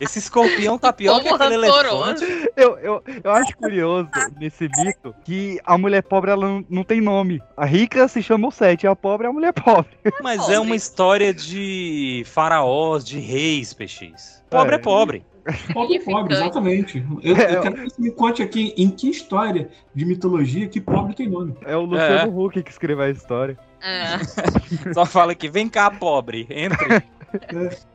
Speaker 2: Esse escorpião tá pior que
Speaker 8: Como
Speaker 2: aquele
Speaker 8: rancoroso.
Speaker 2: elefante.
Speaker 1: Eu, eu, eu acho curioso nesse mito que a mulher pobre ela não, não tem nome. A rica se chama o sete, a pobre é a mulher pobre.
Speaker 2: Mas é uma história de faraós, de reis, PX. Pobre é,
Speaker 1: É.
Speaker 2: pobre.
Speaker 4: Pobre, pobre, exatamente. Eu, eu quero que você me conte aqui em que história de mitologia que pobre tem nome.
Speaker 1: É o Luciano
Speaker 2: É.
Speaker 1: Huck que escreveu a história.
Speaker 8: É.
Speaker 2: Só fala que vem cá, pobre, entre.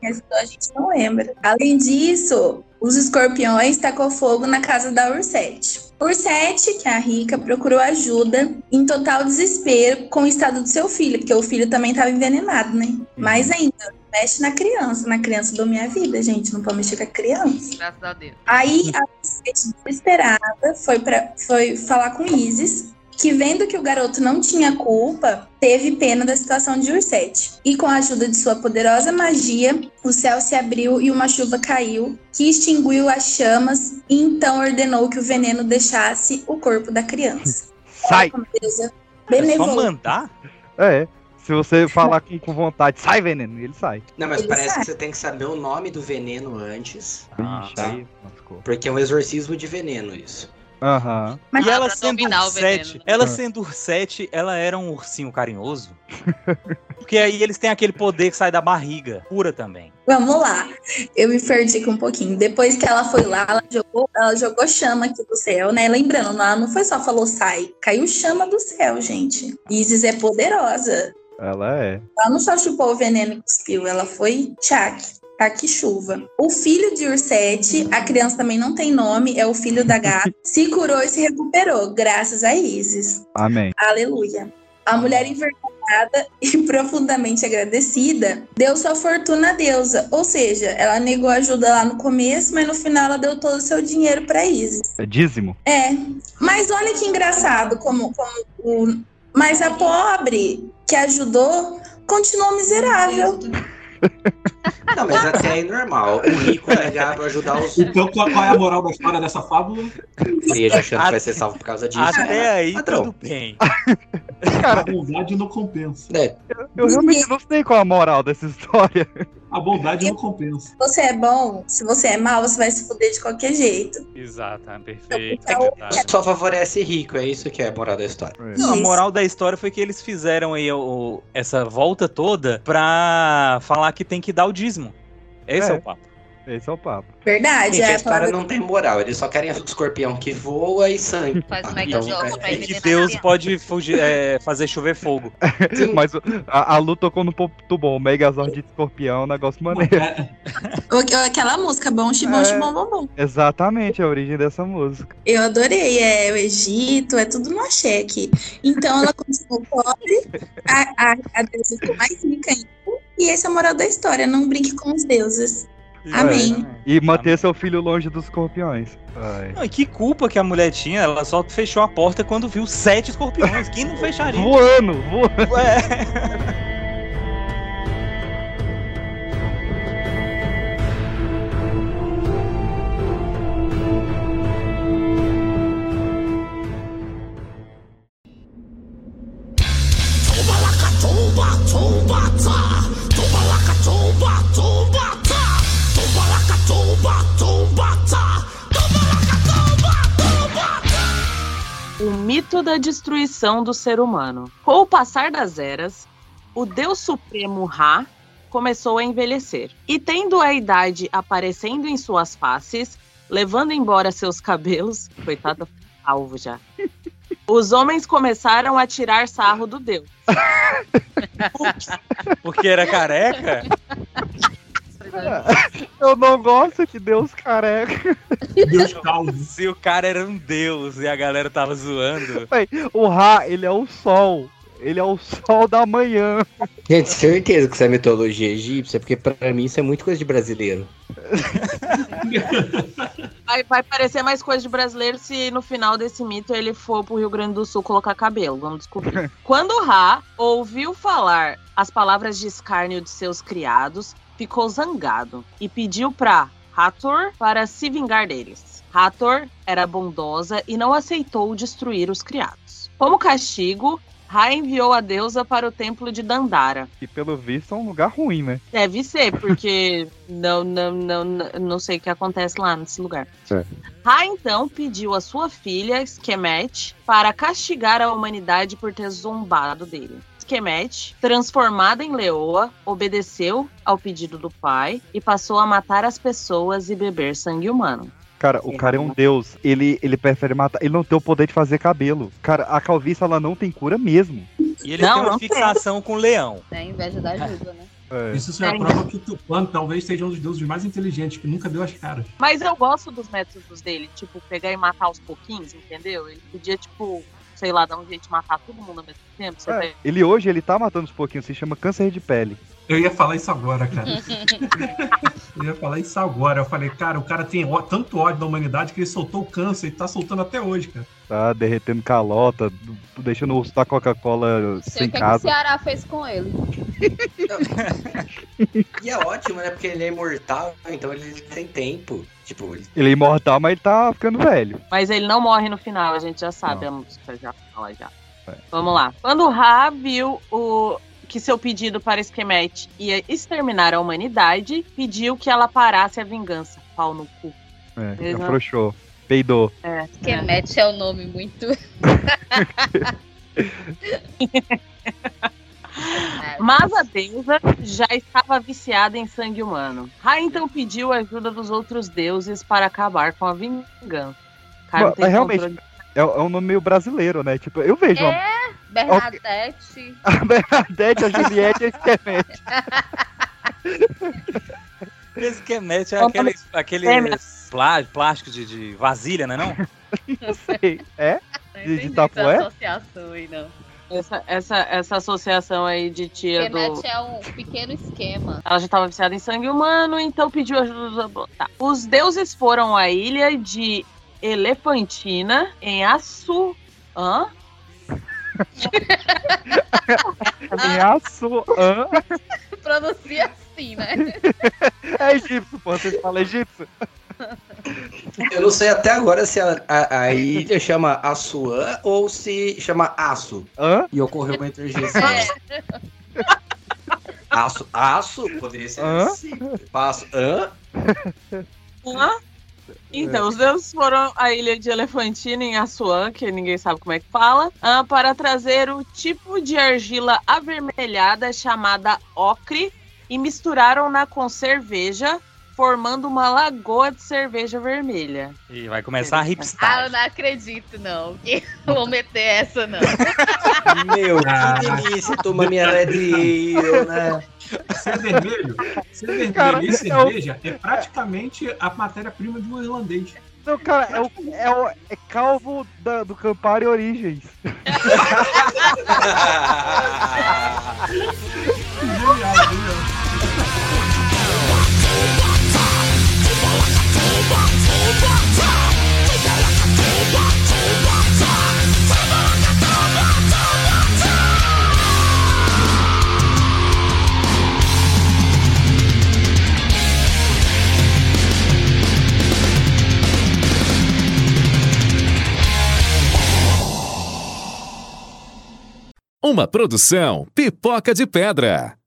Speaker 11: Mas a gente não lembra. Além disso, os escorpiões tacou fogo na casa da Ursete. Ursete, que é a rica, procurou ajuda em total desespero com o estado do seu filho, porque o filho também estava envenenado, né? Mais ainda, mexe na criança. Na criança domina a vida, gente. Não pode mexer com a criança.
Speaker 8: Graças a Deus.
Speaker 11: Aí a Ursete, desesperada, foi, pra, foi falar com Isis, que vendo que o garoto não tinha culpa, teve pena da situação de Ursete. E com a ajuda de sua poderosa magia, o céu se abriu e uma chuva caiu, que extinguiu as chamas e então ordenou que o veneno deixasse o corpo da criança.
Speaker 1: Sai!
Speaker 11: Como deusa
Speaker 2: É só mandar?
Speaker 1: É. Se você falar com, com vontade, sai veneno, ele sai.
Speaker 5: Não, mas
Speaker 11: Ele
Speaker 5: parece
Speaker 11: sabe.
Speaker 5: que você tem que saber o nome do veneno antes.
Speaker 2: Ah,
Speaker 5: tá. Porque é um exorcismo de veneno isso.
Speaker 1: Aham.
Speaker 11: Mas
Speaker 2: e ela
Speaker 8: pra
Speaker 2: sendo ursete, ela sendo ursete, ela era um ursinho carinhoso? Porque aí eles têm aquele poder que sai da barriga, cura também.
Speaker 11: Vamos lá. Eu me perdi aqui um pouquinho. Depois que ela foi lá, ela jogou, ela jogou chama aqui do céu, né? Lembrando, ela não foi só falou sai, caiu chama do céu, gente. Isis é poderosa.
Speaker 1: Ela é.
Speaker 11: Ela não só chupou o veneno e cuspiu, ela foi tchac. Taque chuva. O filho de Ursete, a criança também não tem nome, é o filho da gata, se curou e se recuperou, graças a Isis.
Speaker 1: Amém.
Speaker 11: Aleluia. A mulher envergonhada e profundamente agradecida deu sua fortuna à deusa. Ou seja, ela negou ajuda lá no começo, mas no final ela deu todo o seu dinheiro para Isis.
Speaker 1: É dízimo.
Speaker 11: É. Mas olha que engraçado como, como o. Mas a pobre que ajudou continuou miserável.
Speaker 5: Não, mas até aí normal. O rico negar pra ajudar os
Speaker 4: Então, qual é a moral da história dessa fábula?
Speaker 5: frios achando que vai ser salvo por causa disso.
Speaker 2: Até aí,
Speaker 5: Padrão.
Speaker 2: tudo bem.
Speaker 4: A bondade não compensa.
Speaker 5: É,
Speaker 1: Eu realmente não sei qual é a moral dessa história.
Speaker 4: A bondade não compensa.
Speaker 11: Se você é bom, se você é mal, você vai se fuder de qualquer jeito.
Speaker 2: Exato, é perfeito.
Speaker 5: Só favorece rico, é isso que é a moral da história.
Speaker 2: Não, a moral da história foi que eles fizeram aí o- essa volta toda pra falar que tem que dar o dízimo. Esse é,
Speaker 1: É.
Speaker 2: o papo.
Speaker 1: Esse é o papo.
Speaker 11: Verdade,
Speaker 5: Gente,
Speaker 11: é a
Speaker 5: história
Speaker 11: palavra-
Speaker 5: não tem moral, eles só querem escorpião que voa e sangue.
Speaker 13: Faz
Speaker 5: Ah,
Speaker 13: mega
Speaker 5: então, é-
Speaker 2: E que Deus pode fugir, é, fazer chover fogo.
Speaker 1: Mas a, a Lu tocou no ponto bom. Megazord de escorpião é um negócio maneiro.
Speaker 11: Ou- Aquela música, bom, xibom,
Speaker 1: É.
Speaker 11: xibom, bom, bom.
Speaker 1: Exatamente a origem dessa música.
Speaker 11: Eu adorei, é o Egito, é tudo no aqui. Então ela continuou pobre, a, a, a deusa ficou mais rica ainda. E essa é a moral da história, não brinque com os deuses. Amém.
Speaker 1: E manter seu filho longe dos escorpiões. Ai.
Speaker 2: Não, e que culpa que a mulher tinha? Ela só fechou a porta quando viu sete escorpiões. Quem não fecharia?
Speaker 1: Voando, voando.
Speaker 2: Ué.
Speaker 6: mito da destruição do ser humano. Com o passar das eras, o Deus Supremo Ra começou a envelhecer. E tendo a idade aparecendo em suas faces, levando embora seus cabelos, coitada, alvo já. Os homens começaram a tirar sarro do Deus.
Speaker 2: Porque era careca?
Speaker 1: Eu não gosto de Deus careca.
Speaker 4: Deus calvo.
Speaker 2: Se o cara era um deus e a galera tava zoando.
Speaker 1: O Ra, ele é o sol. Ele é o sol da manhã.
Speaker 5: Gente, certeza que isso é mitologia egípcia, porque pra mim isso é muito coisa de brasileiro.
Speaker 6: Vai, vai parecer mais coisa de brasileiro se no final desse mito ele for pro Rio Grande do Sul colocar cabelo. Vamos descobrir. Quando Ra ouviu falar as palavras de escárnio de seus criados, ficou zangado e pediu pra Hathor para se vingar deles. Hathor era bondosa e não aceitou destruir os criados. Como castigo, Ra enviou a deusa para o templo de Dandara.
Speaker 1: E pelo visto é um lugar ruim, né?
Speaker 6: Deve ser, porque não, não, não, não, sei o que acontece lá nesse lugar.
Speaker 1: Certo.
Speaker 6: Ra então pediu a sua filha, Skemet, para castigar a humanidade por ter zombado dele. Skemet, transformada em leoa, obedeceu ao pedido do pai e passou a matar as pessoas e beber sangue humano.
Speaker 1: Cara, o cara é um deus. Ele, ele prefere matar. Ele não tem o poder de fazer cabelo. Cara, a calvície ela não tem cura mesmo.
Speaker 2: E ele
Speaker 6: Não,
Speaker 2: tem uma
Speaker 6: não tem.
Speaker 2: fixação com o leão.
Speaker 13: É inveja da ajuda, né?
Speaker 1: É.
Speaker 4: Isso só é a prova que Tupã talvez seja um dos deuses mais inteligentes, que nunca deu as caras.
Speaker 6: Mas eu gosto dos métodos dele, tipo, pegar e matar aos pouquinhos, entendeu? Ele podia, tipo, sei lá, dar um jeito de matar todo mundo ao mesmo tempo.
Speaker 1: É,
Speaker 6: pega-
Speaker 1: Ele hoje ele tá matando uns pouquinhos, se chama câncer de pele.
Speaker 4: Eu ia falar isso agora, cara. Eu ia falar isso agora. Eu falei, cara, o cara tem ó- tanto ódio da humanidade que ele soltou o câncer e tá soltando até hoje, cara.
Speaker 1: Tá derretendo calota, deixando o urso da Coca-Cola sem
Speaker 13: o que, é que o
Speaker 1: casa.
Speaker 13: Ceará fez com ele.
Speaker 5: E é ótimo, né? Porque ele é imortal, então ele tem tempo. Tipo, ele
Speaker 1: Ele é imortal, mas ele tá ficando velho.
Speaker 6: Mas ele não morre no final, a gente já sabe, a música já fala já. Vamos lá. Quando Ra viu o que seu pedido para Esquemete ia exterminar a humanidade, pediu que ela parasse a vingança. Pau no cu.
Speaker 1: É,
Speaker 6: Exato.
Speaker 1: afrouxou. Peidou.
Speaker 6: É.
Speaker 13: Kemet é o nome muito.
Speaker 6: Mas a deusa já estava viciada em sangue humano. Ra então pediu a ajuda dos outros deuses para acabar com a vingança. Cara, tem
Speaker 1: realmente,
Speaker 6: controle.
Speaker 1: é, é um nome meio brasileiro, né? Tipo, eu vejo uma-
Speaker 13: É, Bernadette.
Speaker 1: a Bernadette, a Juliette e a Esquemete.
Speaker 2: Esse que mete é aquele,
Speaker 6: É,
Speaker 2: aquele plá- plástico de, de vasilha, né não?
Speaker 1: Não sei. É?
Speaker 13: Não
Speaker 1: De- de
Speaker 13: essa associação aí, não.
Speaker 6: Essa, essa, essa associação aí de tia do.
Speaker 13: Kemet é um pequeno esquema.
Speaker 6: Ela já estava viciada em sangue humano, então pediu ajuda dos. Tá. Os deuses foram à ilha de Elefantina, em Assu. Hã?
Speaker 1: Em Assuã.
Speaker 13: Pronuncia assim, né?
Speaker 1: É egípcio, pô. Vocês falam egípcio?
Speaker 5: Eu não sei até agora se a, a, a ilha chama Assuã ou se chama Aço.
Speaker 1: Hã?
Speaker 5: E ocorreu uma interjeição.
Speaker 13: É.
Speaker 5: Aço, aço poderia ser
Speaker 1: Hã?
Speaker 5: assim. Passo. Hã?
Speaker 6: Hã? Então, os deuses foram à ilha de Elefantina, em Assuã, que ninguém sabe como é que fala, ah, para trazer o tipo de argila avermelhada chamada ocre e misturaram-na com cerveja, formando uma lagoa de cerveja vermelha.
Speaker 2: E vai começar a
Speaker 13: Ah, eu
Speaker 2: hipstar.
Speaker 13: não acredito, não. Que vou meter essa, não.
Speaker 5: Meu,
Speaker 4: Ah.
Speaker 5: que delícia tomar minha Red né?
Speaker 4: Ser vermelho, ser vermelho
Speaker 1: Cara,
Speaker 4: e
Speaker 1: é
Speaker 4: cerveja é praticamente a matéria-prima de um irlandês.
Speaker 1: Não, cara, é, o, é, o, é calvo da- do Campari Origens.
Speaker 4: Genial, genial.
Speaker 14: Uma produção Pipoca de Pedra.